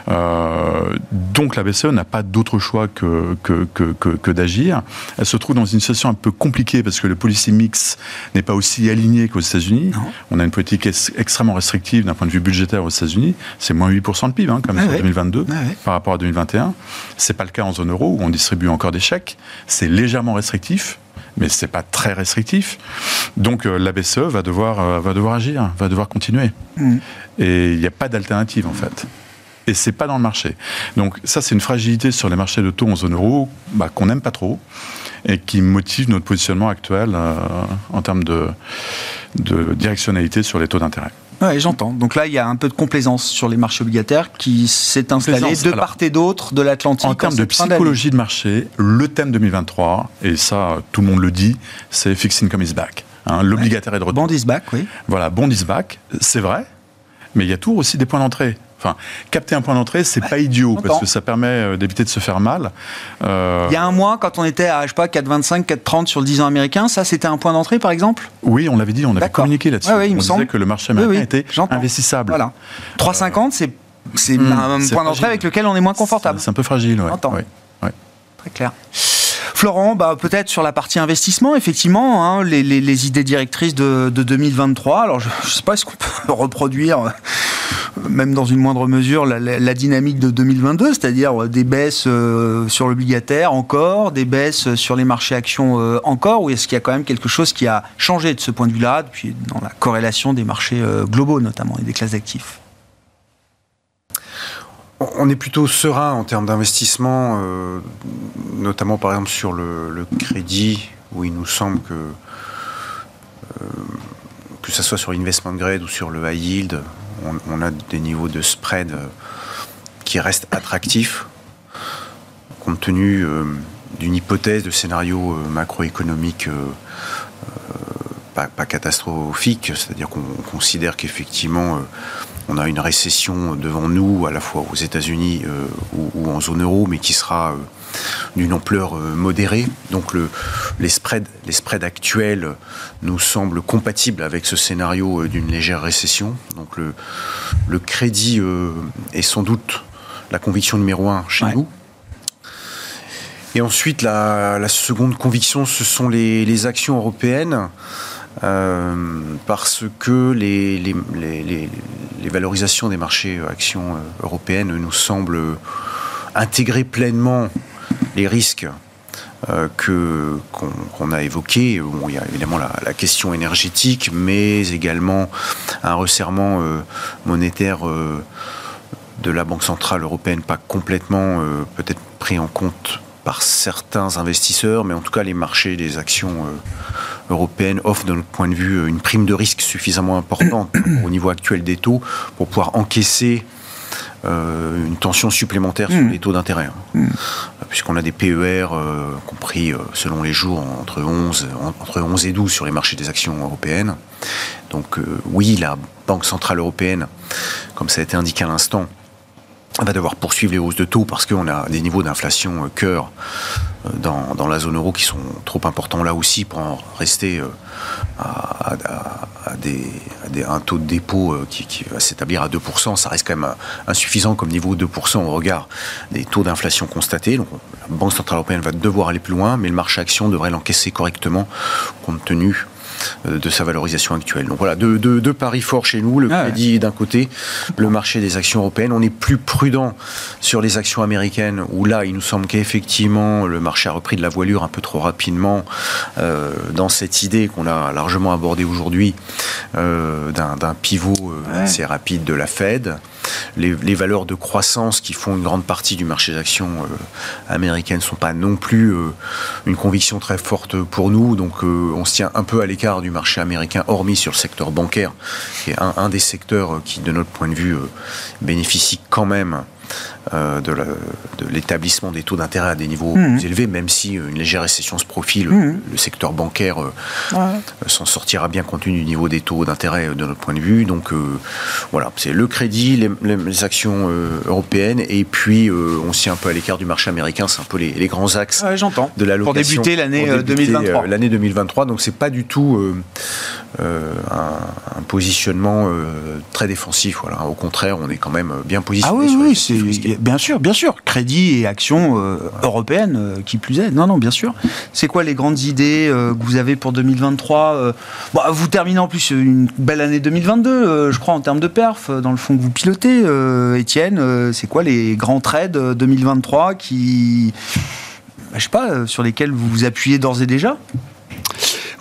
Euh, donc la BCE n'a pas d'autre choix que, que, que, d'agir. Elle se trouve dans une situation un peu compliquée parce que le policy mix n'est pas aussi aligné qu'aux États-Unis. On a une politique extrêmement restrictive d'un point de vue budgétaire aux États-Unis. C'est moins 8% de PIB, hein, comme ah en 2022 ah par rapport à 2021. C'est pas le cas en zone euro où on distribue encore des chèques. C'est légèrement restrictif mais c'est pas très restrictif. Donc euh, la BCE va devoir, euh, va devoir agir, va devoir continuer. Mm. Et il n'y a pas d'alternative en fait et c'est pas dans le marché. Donc ça, c'est une fragilité sur les marchés de taux en zone euro bah, qu'on n'aime pas trop et qui motive notre positionnement actuel euh, en termes de, de directionnalité sur les taux d'intérêt. Oui, j'entends. Donc là, il y a un peu de complaisance sur les marchés obligataires qui s'est installé de part et d'autre de l'Atlantique. En termes de psychologie de marché, le thème 2023, et ça, tout le monde le dit, c'est fixed income is back. Hein, L'obligataire est de retour. Bond is back, oui. Voilà, bond is back, c'est vrai, mais il y a toujours aussi des points d'entrée. Enfin, capter un point d'entrée, c'est pas idiot parce que ça permet euh, d'éviter de se faire mal. Euh, il y a un mois, quand on était à, je sais pas, 4,25, 4,30 sur le 10 ans américain, ça c'était un point d'entrée par exemple? Oui, on l'avait dit, on avait communiqué là-dessus. on disait que le marché américain était investissable. Voilà. 3,50, c'est c'est hmm, un point d'entrée avec lequel on est moins confortable. C'est un peu fragile, oui. Très clair. Florent, bah, peut-être sur la partie investissement, effectivement, hein, les, idées directrices de, 2023. Alors, je ne sais pas, est-ce qu'on peut [LAUGHS] reproduire, euh, même dans une moindre mesure, la, dynamique de 2022, c'est-à-dire des baisses euh, sur l'obligataire encore, des baisses sur les marchés actions euh, encore, ou est-ce qu'il y a quand même quelque chose qui a changé de ce point de vue-là, puis dans la corrélation des marchés globaux notamment et des classes d'actifs? On est plutôt serein en termes d'investissement, euh, notamment par exemple sur le, crédit, où il nous semble que, euh, que ce soit sur l'investment grade ou sur le high yield, on, a des niveaux de spread euh, qui restent attractifs, compte tenu d'une hypothèse de scénario macroéconomique pas, pas, catastrophique, c'est-à-dire qu'on considère qu'effectivement on a une récession devant nous, à la fois aux États-Unis euh, ou, en zone euro, mais qui sera euh, d'une ampleur euh, modérée. Donc les, spreads, les spreads actuels nous semblent compatibles avec ce scénario d'une légère récession. Donc le, le crédit est sans doute la conviction numéro un chez nous. Et ensuite, la, seconde conviction, ce sont les, les actions européennes. Euh, parce que les, les, les, les, valorisations des marchés actions euh, européennes nous semblent intégrer pleinement les risques euh, que qu'on a évoqués. Bon, il y a évidemment la, la, question énergétique, mais également un resserrement monétaire de la Banque centrale européenne, pas complètement peut-être pris en compte par certains investisseurs, mais en tout cas les marchés des actions européenne offre, de notre point de vue, une prime de risque suffisamment importante [COUGHS] au niveau actuel des taux pour pouvoir encaisser euh, une tension supplémentaire sur hmm. les taux d'intérêt. Hein. Puisqu'on a des PER euh, compris euh, selon les jours entre 11, entre 11 et 12 sur les marchés des actions européennes. Donc oui, la Banque Centrale Européenne, comme ça a été indiqué à l'instant, va devoir poursuivre les hausses de taux parce qu'on a des niveaux d'inflation cœur dans, dans, la zone euro qui sont trop importants là aussi pour en rester euh, à, un taux de dépôt euh, qui, qui va s'établir à 2%. Ça reste quand même insuffisant comme niveau 2% au regard des taux d'inflation constatés. La Banque Centrale Européenne va devoir aller plus loin, mais le marché action devrait l'encaisser correctement compte tenu euh, de sa valorisation actuelle. Donc voilà, deux, deux, paris forts chez nous, le ah crédit d'un côté, le marché des actions européennes. On est plus prudent sur les actions américaines, où là, il nous semble qu'effectivement, le marché a repris de la voilure un peu trop rapidement euh, dans cette idée qu'on a largement abordée aujourd'hui euh, d'un pivot assez rapide de la Fed les, valeurs de croissance qui font une grande partie du marché d'actions euh, américaines ne sont pas non plus euh, une conviction très forte pour nous. Donc euh, on se tient un peu à l'écart du marché américain, hormis sur le secteur bancaire, qui est un, des secteurs qui, de notre point de vue, bénéficie quand même euh, de l'établissement des taux d'intérêt à des niveaux mmh. plus élevés, même si une légère récession se profile, mmh. le secteur bancaire euh, s'en sortira bien compte tenu du niveau des taux d'intérêt euh, de notre point de vue. Donc voilà, c'est le crédit, les, actions européennes, et puis on s'y un peu à l'écart du marché américain, c'est un peu les, grands axes de la Pour débuter l'année 2023. l'année 2023, donc c'est pas du tout un, positionnement très défensif. Voilà. Au contraire, on est quand même bien positionné. Ah oui, oui, c'est bien sûr, bien sûr. Crédit et actions euh, européennes, euh, qui plus est. Non, non, bien sûr. C'est quoi les grandes idées euh, que vous avez pour 2023 bah, Vous terminez en plus une belle année 2022, je crois, en termes de perf, dans le fond que vous pilotez. Étienne, c'est quoi les grands trades 2023 qui, bah, je sais pas, sur lesquels vous vous appuyez d'ores et déjà?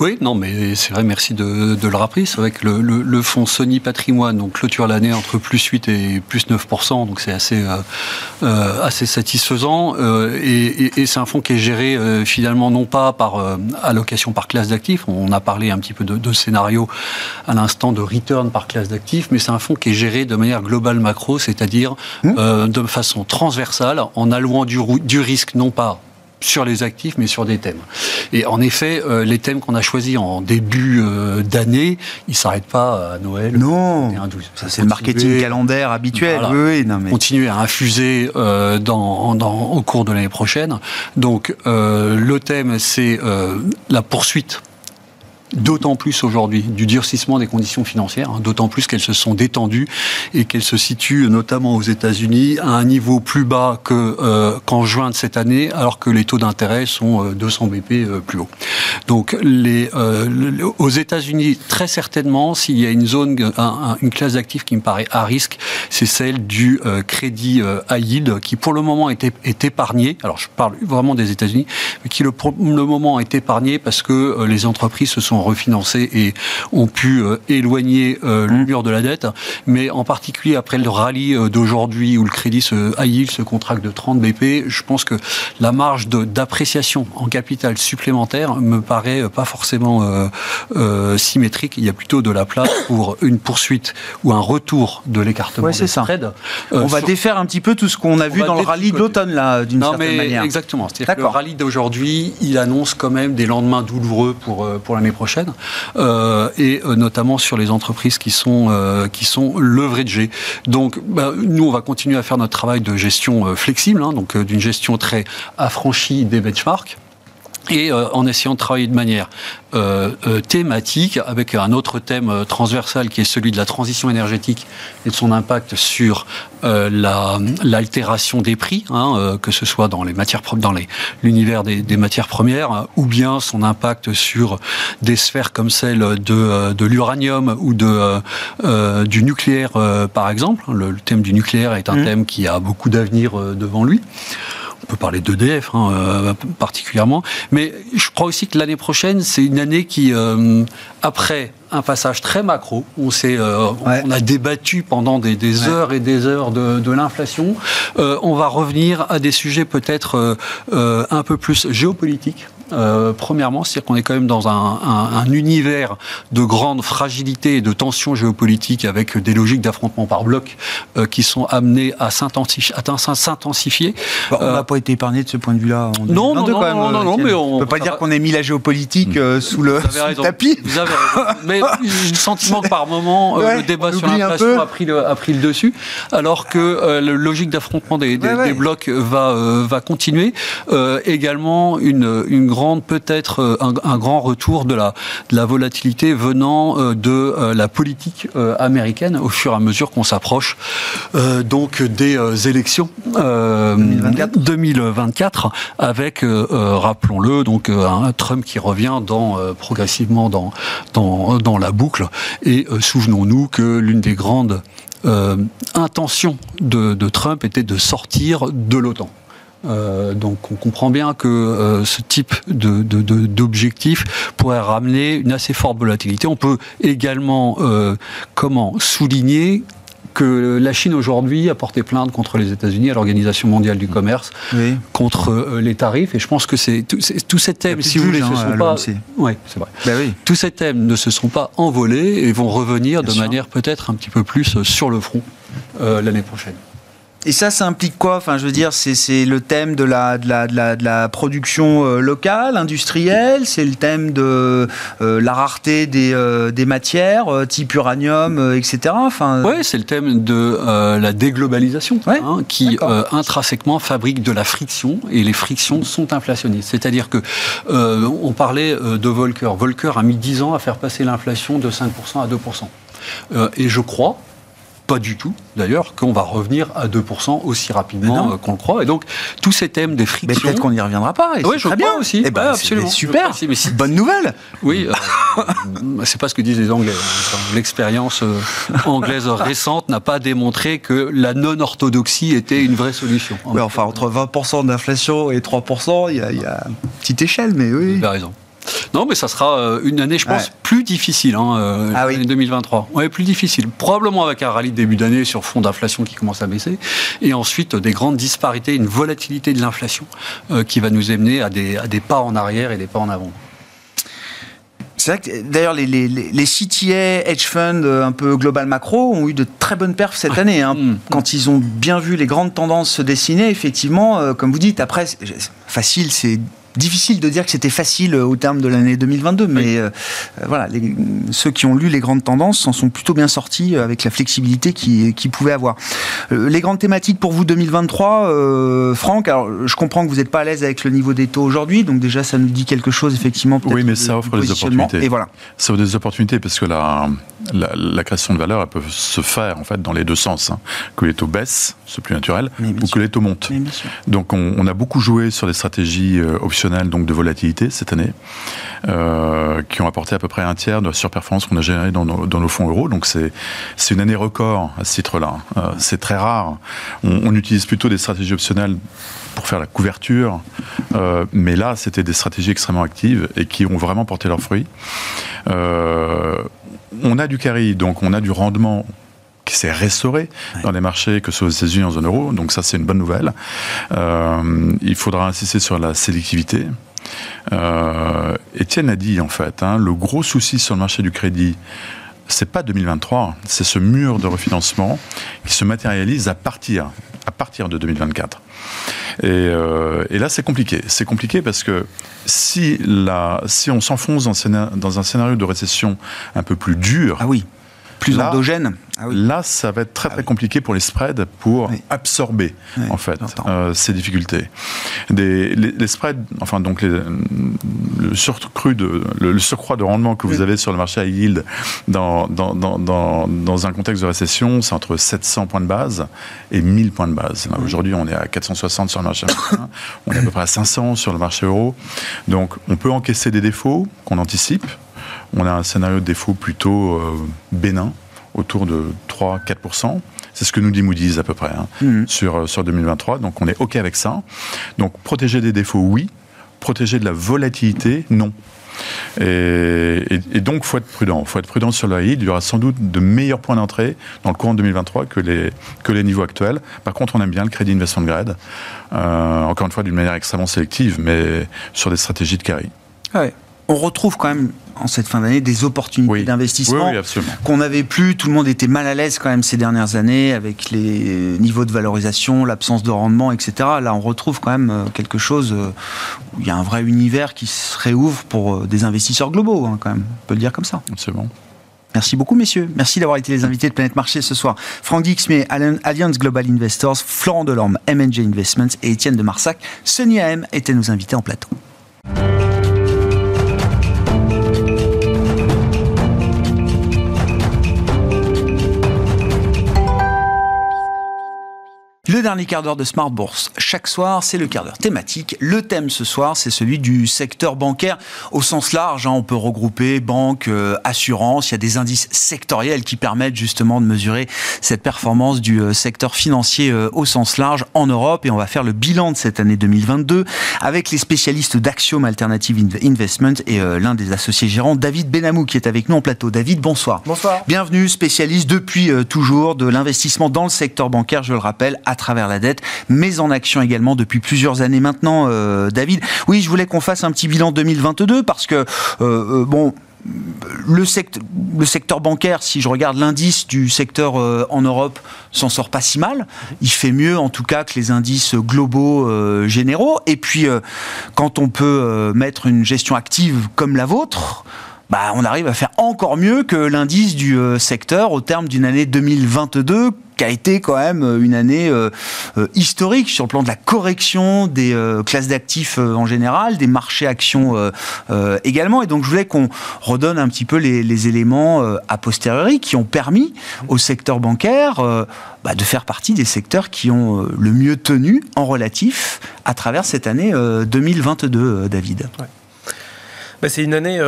Oui, non, mais c'est vrai, merci de, le rappeler. C'est vrai que le, fonds Sony Patrimoine donc, clôture l'année entre plus 8 et plus 9%, donc c'est assez, euh, euh, assez satisfaisant. Euh, et, c'est un fonds qui est géré finalement non pas par allocation par classe d'actifs, on a parlé un petit peu de, de scénario à l'instant de return par classe d'actifs, mais c'est un fonds qui est géré de manière globale macro, c'est-à-dire mmh. de façon transversale, en allouant du, du risque non pas sur les actifs, mais sur des thèmes. Et en effet, euh, les thèmes qu'on a choisis en début euh, d'année, ils s'arrêtent pas à Noël. Non, ça c'est le marketing calendaire habituel. Oui, non, mais... Continuer à infuser euh, dans, dans, au cours de l'année prochaine. Donc le thème, c'est la poursuite d'autant plus aujourd'hui du durcissement des conditions financières, hein, d'autant plus qu'elles se sont détendues et qu'elles se situent notamment aux États-Unis à un niveau plus bas que euh, qu'en juin de cette année, alors que les taux d'intérêt sont 200 euh, BP euh, plus haut. Donc les, aux États-Unis, très certainement, s'il y a une zone, une classe d'actifs qui me paraît à risque, c'est celle du crédit à yield, qui pour le moment est, est épargné. Alors je parle vraiment des États-Unis, mais qui le, le moment est épargné parce que les entreprises se sont ont refinancé et ont pu éloigner le mmh. mur de la dette. Mais en particulier après le rallye d'aujourd'hui où le crédit se, high se contracte de 30 BP, je pense que la marge d'appréciation en capital supplémentaire me paraît pas forcément symétrique. Il y a plutôt de la place pour une poursuite ou un retour de l'écartement ouais, des spreads. on va défaire un petit peu tout ce qu'on a vu dans le rallye de l'automne, là, d'une certaine mais manière. Exactement. C'est-à-dire que le rallye d'aujourd'hui, il annonce quand même des lendemains douloureux pour, euh, pour l'année prochaine, euh, et euh, notamment sur les entreprises qui sont, euh, qui sont leveragées. Donc, bah, nous, on va continuer à faire notre travail de gestion flexible, hein, donc d'une gestion très affranchie des benchmarks et euh, en essayant de travailler de manière euh, euh, thématique avec un autre thème euh, transversal qui est celui de la transition énergétique et de son impact sur l'altération des prix, hein, que ce soit dans les matières dans l'univers des, des, matières premières, ou bien son impact sur des sphères comme celle de, de l'uranium ou de, du nucléaire, par exemple. Le, thème du nucléaire est un mmh. thème qui a beaucoup d'avenir devant lui on peut parler d'EDF hein, euh, particulièrement, mais je crois aussi que l'année prochaine, c'est une année qui, euh, après un passage très macro, on, euh, on a débattu pendant des, heures et des heures de, l'inflation, on va revenir à des sujets peut-être un peu plus géopolitiques, euh, premièrement, c'est-à-dire qu'on est quand même dans un, univers de grande fragilité et de tensions géopolitiques avec des logiques d'affrontement par bloc euh, qui sont amenées à s'intensifier. on n'a euh, pas été épargné de ce point de vue-là. Non, non, non, non, non, mais on ne peut pas dire qu'on ait mis la géopolitique sous, le, tapis. Vous avez raison. Mais j'ai [LAUGHS] le sentiment que par moment, le débat sur l'inflation a pris, le, a pris le dessus, alors que la logique d'affrontement des, blocs va, va continuer. également, une, une grande peut-être euh, un, grand retour de la, de la volatilité venant euh, de euh, la politique américaine au fur et à mesure qu'on s'approche donc des élections 2024. 2024. avec, rappelons-le, donc un Trump qui revient dans, progressivement dans, dans, dans la boucle. Et souvenons-nous que l'une des grandes intentions de, de Trump était de sortir de l'OTAN. Euh, donc on comprend bien que euh, ce type d'objectif de, pourrait ramener une assez forte volatilité. On peut également euh, comment souligner que la Chine aujourd'hui a porté plainte contre les États-Unis à l'Organisation mondiale du commerce contre les tarifs. Et je pense que c'est tous ces thèmes, si vous voulez, ne sont pas. Ouais, c'est vrai. Ben oui. Tous ces thèmes ne se sont pas envolés et vont revenir de manière peut-être un petit peu plus sur le front l'année prochaine. Et ça, ça implique quoi Enfin, je veux dire, c'est le thème de la, de la, de la, de la production euh, locale, industrielle, c'est le thème de euh, la rareté des, euh, des matières, type uranium, etc. Enfin, oui, c'est le thème de la déglobalisation, hein, qui intrinsèquement fabrique de la friction, et les frictions sont inflationnistes. C'est-à-dire que on parlait de Volcker. Volcker a mis 10 ans à faire passer l'inflation de 5% à 2%. et je crois, pas du tout, d'ailleurs, qu'on va revenir à 2% aussi rapidement euh, qu'on le croit. Et donc, tous ces thèmes des frictions... Mais peut-être qu'on n'y reviendra pas. oui, je très bien aussi. Eh ben, absolument. Super. Mais Bonne nouvelle. Oui, euh, [LAUGHS] c'est pas ce que disent les Anglais. L'expérience euh, anglaise [LAUGHS] récente n'a pas démontré que la non-orthodoxie était une vraie solution. Enfin, entre 20% d'inflation et 3%, il y, a, il y a une petite échelle, mais oui. Vous avez raison. Non, mais ça sera euh, une année, je pense, plus difficile, hein, euh, ah 2023. Oui, plus difficile. Probablement avec un rallye de début d'année sur fond d'inflation qui commence à baisser. Et ensuite, des grandes disparités, une volatilité de l'inflation euh, qui va nous amener à des, à des pas en arrière et des pas en avant. C'est vrai que d'ailleurs les, les, les, CTA, hedge fund, un peu global macro, ont eu de très bonnes perfs cette [LAUGHS] année. Hein. Mm. Quand ils ont bien vu les grandes tendances se dessiner, effectivement, comme vous dites, après, facile, c'est difficile de dire que c'était facile au terme de l'année 2022, mais euh, voilà, ceux qui ont lu les grandes tendances s'en sont plutôt bien sortis avec la flexibilité qu'ils qui pouvaient avoir. Euh, les grandes thématiques pour vous 2023, euh, Franck, alors je comprends que vous n'êtes pas à l'aise avec le niveau des taux aujourd'hui, donc déjà ça nous dit quelque chose effectivement. Oui, mais ça offre des opportunités. Et voilà. Ça offre des opportunités parce que la, la, création de valeur, elle peut se faire en fait dans les deux sens. Hein. Que les taux baissent, c'est plus naturel, ou que les taux montent. Donc on, on, a beaucoup joué sur des stratégies optionnelles donc de volatilité cette année, euh, qui ont apporté à peu près un tiers de la surperformance qu'on a générée dans nos, fonds euros. Donc c'est une année record à ce titre-là. Euh, c'est très rare. On, utilise plutôt des stratégies optionnelles pour faire la couverture, euh, mais là c'était des stratégies extrêmement actives et qui ont vraiment porté leurs fruits. on a du carry, donc on a du rendement qui s'est restauré dans les marchés, que ce soit aux États-Unis en zone euro. Donc ça, c'est une bonne nouvelle. Euh, il faudra insister sur la sélectivité. Euh, Étienne a dit en fait, hein, le gros souci sur le marché du crédit, c'est pas 2023, c'est ce mur de refinancement qui se matérialise à partir, à partir de 2024. Euh, et, là, c'est compliqué. C'est compliqué parce que si, la, si on s'enfonce dans, dans, un scénario de récession un peu plus dur, ah oui plus endogène. Ah là, ça va être très ah très compliqué pour les spreads pour absorber en fait euh, ces difficultés. Des, les, spreads, enfin donc le surcru de le, surcroît de rendement que vous avez sur le marché à yield dans dans, dans, dans, un contexte de récession, c'est entre 700 points de base et 1000 points de base. Aujourd'hui, on est à 460 sur le marché américain, on est à peu près à 500 sur le marché euro. Donc, on peut encaisser des défauts qu'on anticipe. On a un scénario de défaut plutôt euh, bénin, autour de 3-4%. C'est ce que nous dit Moody's à peu près hein, mmh. sur, euh, sur 2023. Donc on est OK avec ça. Donc protéger des défauts, oui. Protéger de la volatilité, non. Et, donc, il faut être prudent. Il faut être prudent sur le Il y aura sans doute de meilleurs points d'entrée dans le courant 2023 que les, que les niveaux actuels. Par contre, on aime bien le crédit investment grade. Euh, encore une fois, d'une manière extrêmement sélective, mais sur des stratégies de carry. Ouais on retrouve quand même en cette fin d'année des opportunités d'investissement qu'on n'avait plus. Tout le monde était mal à l'aise quand même ces dernières années avec les niveaux de valorisation, l'absence de rendement, etc. Là, on retrouve quand même euh, quelque chose euh, où il y a un vrai univers qui se réouvre pour euh, des investisseurs globaux, hein, quand même. On peut le dire comme ça. Absolument. Merci beaucoup, messieurs. Merci d'avoir été les invités de Planète Marché ce soir. Franck Dixmier, Alliance Global Investors, Florent Delorme, MNJ Investments et Étienne de Marsac. Sony AM étaient nos invités en plateau. Le dernier quart d'heure de Smart Bourse, chaque soir, c'est le quart d'heure thématique. Le thème ce soir, c'est celui du secteur bancaire au sens large. Hein. on peut regrouper banque, euh, assurance. Il y a des indices sectoriels qui permettent justement de mesurer cette performance du euh, secteur financier euh, au sens large en Europe. Et on va faire le bilan de cette année 2022 avec les spécialistes d'Axiom Alternative Investment et l'un des associés gérants, David Benamou, qui est avec nous en plateau. David, bonsoir. Bonsoir. Bienvenue, spécialiste depuis toujours de l'investissement dans le secteur bancaire, je le rappelle, à travers la dette, mais en action également depuis plusieurs années maintenant, euh, David. Oui, je voulais qu'on fasse un petit bilan 2022 parce que, euh, euh, bon, le secteur bancaire, si je regarde l'indice du secteur en Europe, s'en sort pas si mal. Il fait mieux en tout cas que les indices globaux généraux. Et puis, quand on peut mettre une gestion active comme la vôtre, bah, on arrive à faire encore mieux que l'indice du secteur au terme d'une année 2022 qui a été quand même euh, une année euh, euh, historique sur le plan de la correction des classes d'actifs en général, des marchés actions également. Et donc je voulais qu'on redonne un petit peu les, éléments a posteriori qui ont permis au secteur bancaire bah, de faire partie des secteurs qui ont le mieux tenu en relatif à travers cette année 2022, David. Bah, c'est une année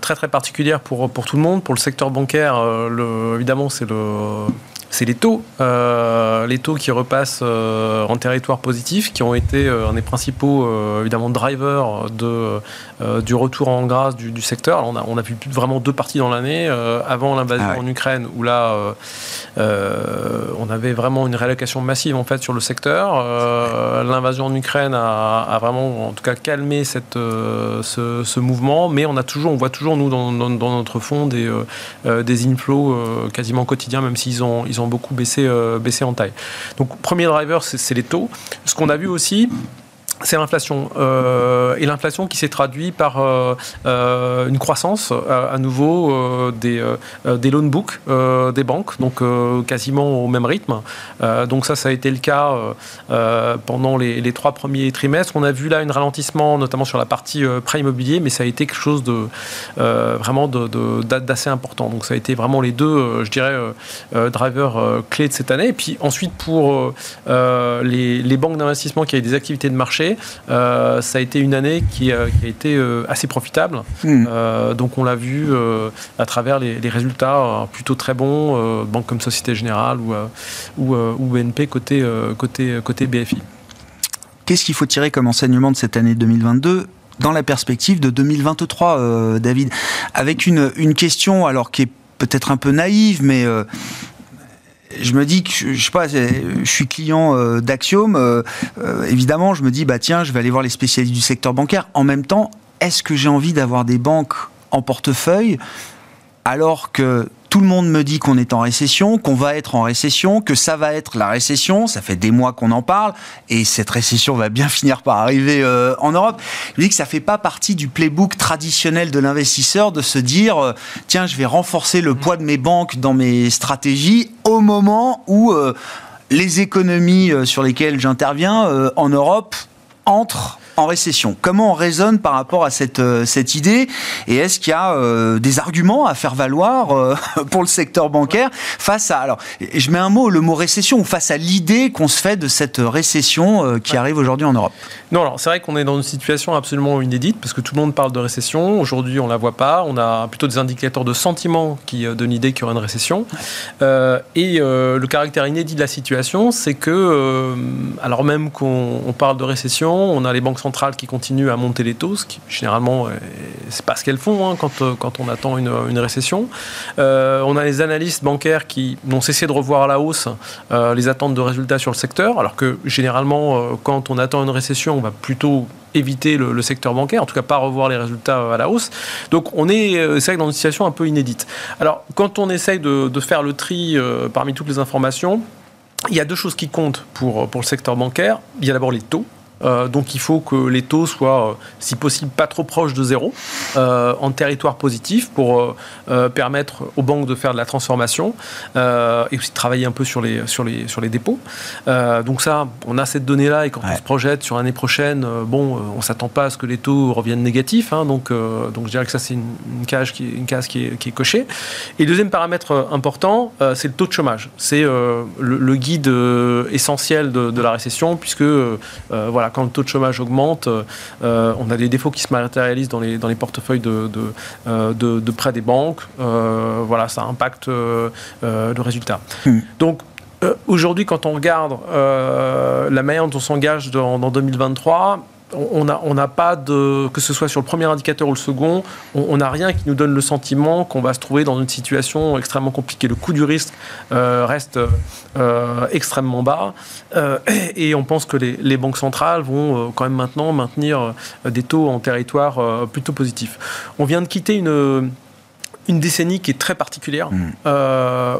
très très particulière pour, tout le monde. Pour le secteur bancaire, le, évidemment, c'est le, c'est les taux. Euh, les taux qui repassent euh, en territoire positif, qui ont été euh, un des principaux évidemment drivers de, du retour en grâce du, secteur. on, a, on a vu vraiment deux parties dans l'année. avant l'invasion ah en Ukraine, où là, on avait vraiment une réallocation massive en fait sur le secteur. L'invasion en Ukraine a, vraiment, en tout cas, calmé cette, ce, mouvement. Mais on a toujours, on voit toujours nous dans, notre fond des, des inflows quasiment quotidiens, même s'ils ont, ils ont beaucoup baissé, euh, baissé en taille. Donc, premier driver, c'est les taux. Ce qu'on a vu aussi, c'est l'inflation. Euh, et l'inflation qui s'est traduite par euh, euh, une croissance à, nouveau des, des loan books des banques, donc quasiment au même rythme. donc ça, ça a été le cas pendant les, les, trois premiers trimestres. On a vu là un ralentissement, notamment sur la partie prêt immobilier, mais ça a été quelque chose de vraiment d'assez important. Donc ça a été vraiment les deux, je dirais, drivers clés de cette année. Et puis ensuite, pour les, les banques d'investissement qui avaient des activités de marché, euh, ça a été une année qui, euh, a été euh, assez profitable. Hmm. donc on l'a vu à travers les, résultats plutôt très bons, banques comme Société Générale ou, ou, BNP côté, côté, côté BFI. Qu'est-ce qu'il faut tirer comme enseignement de cette année 2022 dans la perspective de 2023, David, avec une, une question alors qui est peut-être un peu naïve, mais je me dis que je sais pas, je suis client euh, d'Axiom. Euh, euh, évidemment, je me dis bah tiens, je vais aller voir les spécialistes du secteur bancaire. En même temps, est-ce que j'ai envie d'avoir des banques en portefeuille alors que tout le monde me dit qu'on est en récession, qu'on va être en récession, que ça va être la récession. Ça fait des mois qu'on en parle et cette récession va bien [LAUGHS] finir par arriver euh, en Europe. Je dis que ça fait pas partie du playbook traditionnel de l'investisseur de se dire euh, tiens, je vais renforcer le poids de mes banques dans mes stratégies au moment où euh, les économies sur lesquelles j'interviens en Europe entrent en récession. Comment on raisonne par rapport à cette, euh, cette idée Et est-ce qu'il y a euh, des arguments à faire valoir euh, [LAUGHS] pour le secteur bancaire face à... Alors, je mets un mot, le mot récession, ou face à l'idée qu'on se fait de cette récession qui arrive aujourd'hui en Europe? Non, alors c'est vrai qu'on est dans une situation absolument inédite, parce que tout le monde parle de récession. Aujourd'hui, on ne la voit pas. On a plutôt des indicateurs de sentiment qui donnent l'idée qu'il y aura une récession. et le caractère inédit de la situation, c'est que, alors même qu'on parle de récession, on a les banques centrales qui continuent à monter les taux, ce qui généralement, euh, c'est pas ce qu'elles font hein, quand, euh, quand on attend une, récession. Euh, on a les analystes bancaires qui n'ont cessé de revoir à la hausse les attentes de résultats sur le secteur, alors que généralement, quand on attend une récession, on va plutôt éviter le, secteur bancaire, en tout cas pas revoir les résultats à la hausse. Donc on est, c'est dans une situation un peu inédite. Alors quand on essaye de, de faire le tri parmi toutes les informations, il y a deux choses qui comptent pour, pour le secteur bancaire. Il y a d'abord les taux. Euh, donc il faut que les taux soient, euh, si possible, pas trop proches de zéro, euh, en territoire positif, pour permettre aux banques de faire de la transformation et aussi de travailler un peu sur les, sur les, sur les dépôts. donc ça, on a cette donnée-là et quand on se projette sur l'année prochaine, bon, on s'attend pas à ce que les taux reviennent négatifs. Hein, donc, donc je dirais que ça, c'est une, case, qui est, une case qui est, qui est cochée. Et le deuxième paramètre important, c'est le taux de chômage. C'est le, guide essentiel de, de, la récession, puisque voilà, quand le taux de chômage augmente, euh, on a des défauts qui se matérialisent dans les, dans les portefeuilles de, de, euh, de, prêts des banques. Euh, voilà, ça impacte le résultat. Hmm. Donc, aujourd'hui, quand on regarde la manière dont on s'engage dans, dans 2023, on n'a on pas de, que ce soit sur le premier indicateur ou le second, on n'a rien qui nous donne le sentiment qu'on va se trouver dans une situation extrêmement compliquée. Le coût du risque euh, reste euh, extrêmement bas euh, et on pense que les, banques centrales vont quand même maintenant maintenir des taux en territoire plutôt positif. On vient de quitter une une décennie qui est très particulière, mmh.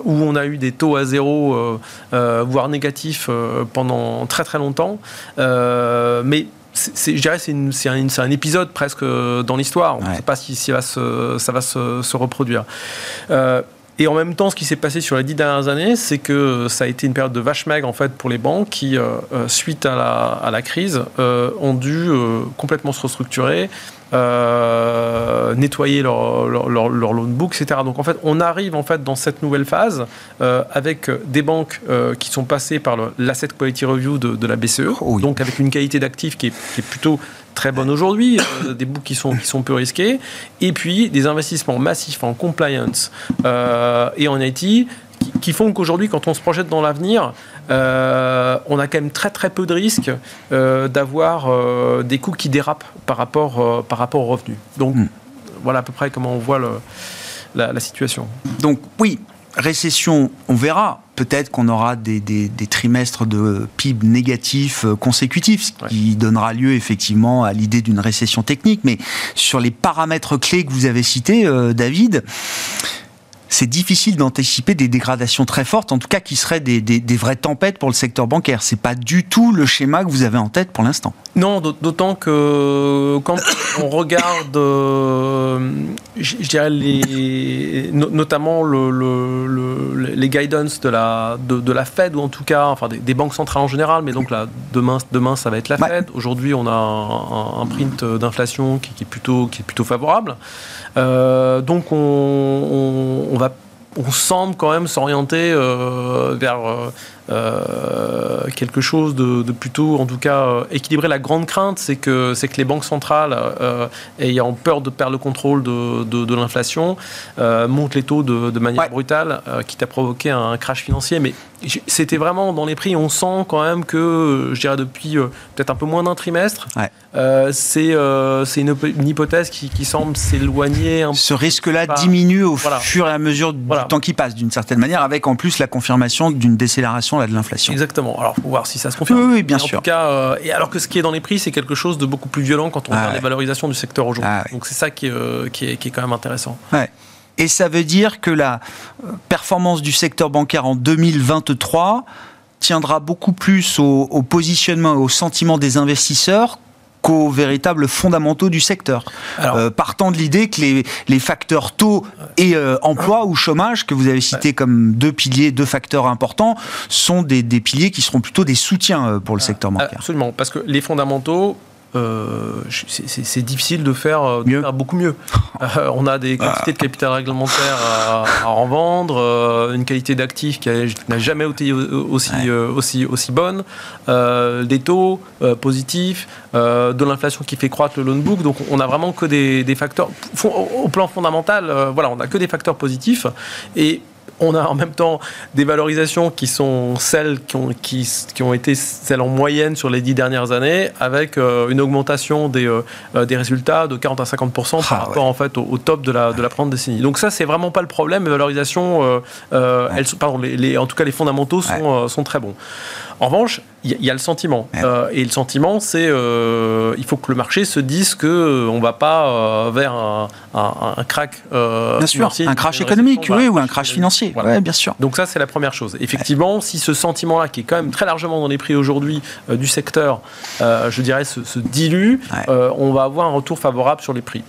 où on a eu des taux à zéro, voire négatifs pendant très très longtemps. mais je dirais c'est c'est un, un, épisode presque dans l'histoire. On ne sait pas si, si va se, ça va se, se reproduire. Euh, et en même temps, ce qui s'est passé sur les dix dernières années, c'est que ça a été une période de vache maigre en fait pour les banques qui, euh, euh, suite à la, à la crise, ont dû complètement se restructurer, euh, nettoyer leur, leur, leur, loan book, etc. Donc en fait, on arrive en fait dans cette nouvelle phase euh, avec des banques euh, qui sont passées par l'asset quality review de, de la BCE, oh donc avec une qualité d'actifs qui, qui, est plutôt très bonne aujourd'hui, des books qui sont, qui sont peu risqués, et puis des investissements massifs en compliance et en IT qui font qu'aujourd'hui, quand on se projette dans l'avenir, euh, on a quand même très très peu de risques euh, d'avoir euh, des coûts qui dérapent par rapport, par rapport aux revenus. Donc hmm. voilà à peu près comment on voit le, la, situation. Donc oui, récession, on verra. Peut-être qu'on aura des, des, trimestres de PIB négatifs consécutifs, ce qui donnera lieu effectivement à l'idée d'une récession technique. Mais sur les paramètres clés que vous avez cités, David, c'est difficile d'anticiper des dégradations très fortes, en tout cas qui seraient des, des, vraies tempêtes pour le secteur bancaire. C'est pas du tout le schéma que vous avez en tête pour l'instant. Non, d'autant que quand on regarde, euh, je dirais les, notamment le, les guidance de la, de, la Fed ou en tout cas, enfin des, banques centrales en général, mais donc là demain, demain ça va être la Fed. Aujourd'hui, on a un, print d'inflation qui, est plutôt qui est plutôt favorable. Euh, donc on, semble quand même s'orienter euh, vers, euh, quelque chose de, plutôt, en tout cas, euh, équilibré. La grande crainte, c'est que, c'est que les banques centrales, euh, ayant peur de perdre le contrôle de, de, l'inflation, montent les taux de, manière brutale, quitte à provoquer un crash financier. Mais c'était vraiment dans les prix, on sent quand même que, je dirais depuis peut-être un peu moins d'un trimestre, c'est c'est une, hypothèse qui, semble s'éloigner. Ce risque-là diminue au fur et à mesure du temps qui passe, d'une certaine manière, avec en plus la confirmation d'une décélération de l'inflation. Exactement. Alors, faut voir si ça se confirme. Oui, bien sûr. En tout cas, euh, et alors que ce qui est dans les prix, c'est quelque chose de beaucoup plus violent quand on ah regarde les valorisations du secteur aujourd'hui. Ah Donc, c'est ça qui est, euh, qui, est, qui est, quand même intéressant. Ouais. Et ça veut dire que la euh, performance du secteur bancaire en 2023 tiendra beaucoup plus au, au positionnement et au sentiment des investisseurs qu'aux véritables fondamentaux du secteur. Euh, partant de l'idée que les, les, facteurs taux et euh, emploi ou chômage, que vous avez cités comme deux piliers, deux facteurs importants, sont des, des piliers qui seront plutôt des soutiens euh, pour le secteur bancaire. Absolument, parce que les fondamentaux, euh, c'est difficile de faire, euh, faire, beaucoup mieux. [LAUGHS] Euh, on a des quantités de capital réglementaire à, en vendre, une qualité d'actifs qui n'a jamais été aussi, aussi, aussi bonne, des taux positifs, de l'inflation qui fait croître le loan book. Donc on a vraiment que des, des facteurs, au plan fondamental, voilà, on a que des facteurs positifs. Et on a en même temps des valorisations qui sont celles qui ont, qui, ont été celles en moyenne sur les dix dernières années, avec euh, une augmentation des, euh, euh, des résultats de 40 à 50% par ah, rapport en fait au, top de la, de la présente décennie. Donc ça, c'est vraiment pas le problème. Les valorisations, elles, pardon, les, en tout cas les fondamentaux sont, sont très bons. En revanche, il y, a le sentiment. Euh, et le sentiment, c'est euh, il faut que le marché se dise que euh, on va pas vers un, un, crack bien sûr, un crash économique, oui, ou un crash financier. Ouais, bien sûr. Donc ça, c'est la première chose. Effectivement, si ce sentiment-là, qui est quand même très largement dans les prix aujourd'hui du secteur, je dirais, se, dilue, on va avoir un retour favorable sur les prix.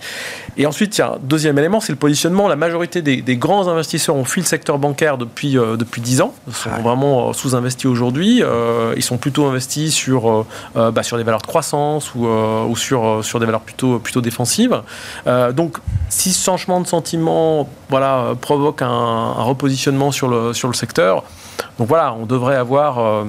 Et ensuite, il y a un deuxième élément, c'est le positionnement. La majorité des, grands investisseurs ont fui le secteur bancaire depuis depuis dix ans, ils sont vraiment sous-investis aujourd'hui. ils sont plutôt investi sur, euh, euh, bah, sur des valeurs de croissance ou, euh, ou sur, sur des valeurs plutôt, plutôt défensives. donc, si ce changement de sentiment voilà, provoque un, un, repositionnement sur le, sur le secteur, donc voilà, on devrait avoir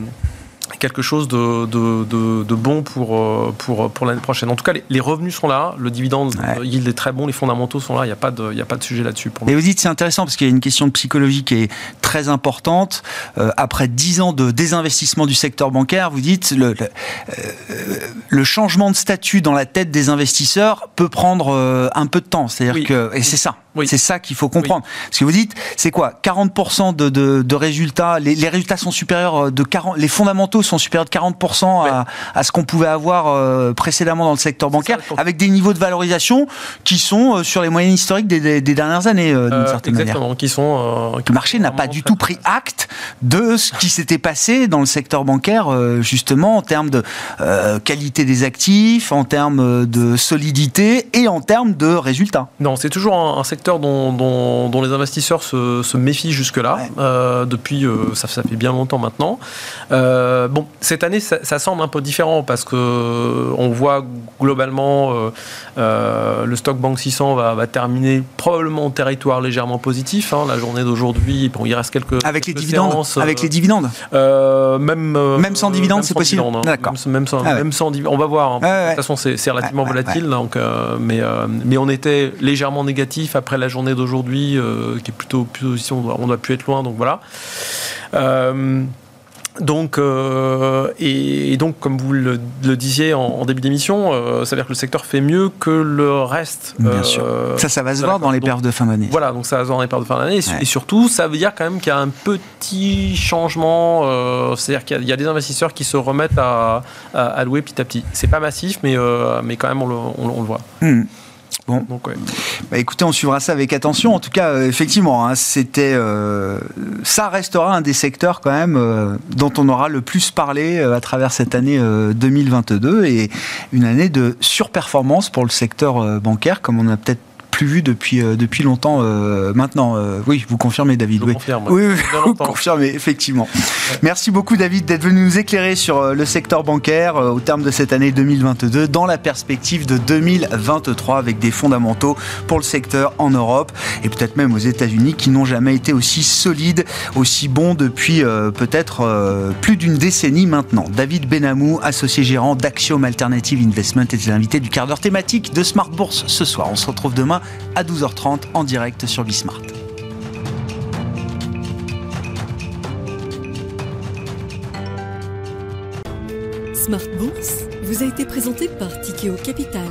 quelque chose de, de, de, bon pour, euh, pour, pour l'année prochaine. En tout cas, les, revenus sont là, le dividende il est très bon, les fondamentaux sont là, il n'y a, pas de, il a pas de sujet là-dessus. Et vous dites, c'est intéressant parce qu'il y a une question de psychologie qui est très importante. Euh, après 10 ans de désinvestissement du secteur bancaire, vous dites, le, le, euh, le, changement de statut dans la tête des investisseurs peut prendre un peu de temps. C'est-à-dire que, et c'est ça. C'est ça qu'il faut comprendre. Ce que vous dites, c'est quoi? 40% de, de, de résultats, les, les, résultats sont supérieurs de 40, les fondamentaux sont supérieurs de 40% à, à, ce qu'on pouvait avoir euh, précédemment dans le secteur bancaire, avec des niveaux de valorisation qui sont euh, sur les moyennes historiques des, des, des dernières années, euh, d'une certaine exactement, manière. Qui sont, le marché n'a pas du tout pris acte de ce qui s'était passé dans le secteur bancaire, justement en termes de qualité des actifs, en termes de solidité et en termes de résultats. Non, c'est toujours un, un secteur dont, dont, les investisseurs se, se méfient jusque-là, euh, depuis, euh, ça, ça, fait bien longtemps maintenant. Euh, bon, cette année, ça, semble un peu différent parce que on voit globalement le stock Bank 600 va, va, terminer probablement en territoire légèrement positif. Hein, la journée d'aujourd'hui, bon, il reste quelques avec les dividendes. avec les dividendes. même même sans dividendes, c'est possible. Hein. D'accord. Même, sans, ah même sans on va voir. Hein. De toute façon, c'est relativement volatile, donc mais mais on était légèrement négatif après la journée d'aujourd'hui, euh, qui est plutôt, plutôt ici, on doit, on doit plus être loin, donc voilà. Euh, donc, euh, et, donc, comme vous le, disiez en, début d'émission, ça veut dire que le secteur fait mieux que le reste. Bien sûr. Ça, ça va se voir dans les perfs de fin d'année. Voilà, donc ça va se voir dans les perfs de fin d'année. Et, surtout, ça veut dire quand même qu'il y a un petit changement. C'est-à-dire qu'il y, a des investisseurs qui se remettent à, à, louer petit à petit. C'est pas massif, mais, mais quand même, on le, on, le voit. Hmm. Bon, Donc, bah, écoutez, on suivra ça avec attention. En tout cas, euh, effectivement, hein, c'était, euh, ça restera un des secteurs quand même euh, dont on aura le plus parlé à travers cette année 2022 et une année de surperformance pour le secteur bancaire, comme on a peut-être plus vu depuis, depuis longtemps maintenant. oui, vous confirmez, David. Je oui. confirme. Oui, oui, vous confirmez, effectivement. Merci beaucoup, David, d'être venu nous éclairer sur le secteur bancaire au terme de cette année 2022 dans la perspective de 2023 avec des fondamentaux pour le secteur en Europe et peut-être même aux États-Unis qui n'ont jamais été aussi solides, aussi bons depuis peut-être plus d'une décennie maintenant. David Benamou, associé gérant d'Axiom Alternative Investment, était l'invité du quart d'heure thématique de Smart Bourse ce soir. On se retrouve demain à 12h30 en direct sur Bismart. Smart Bourse vous a été présenté par Tikeo Capital.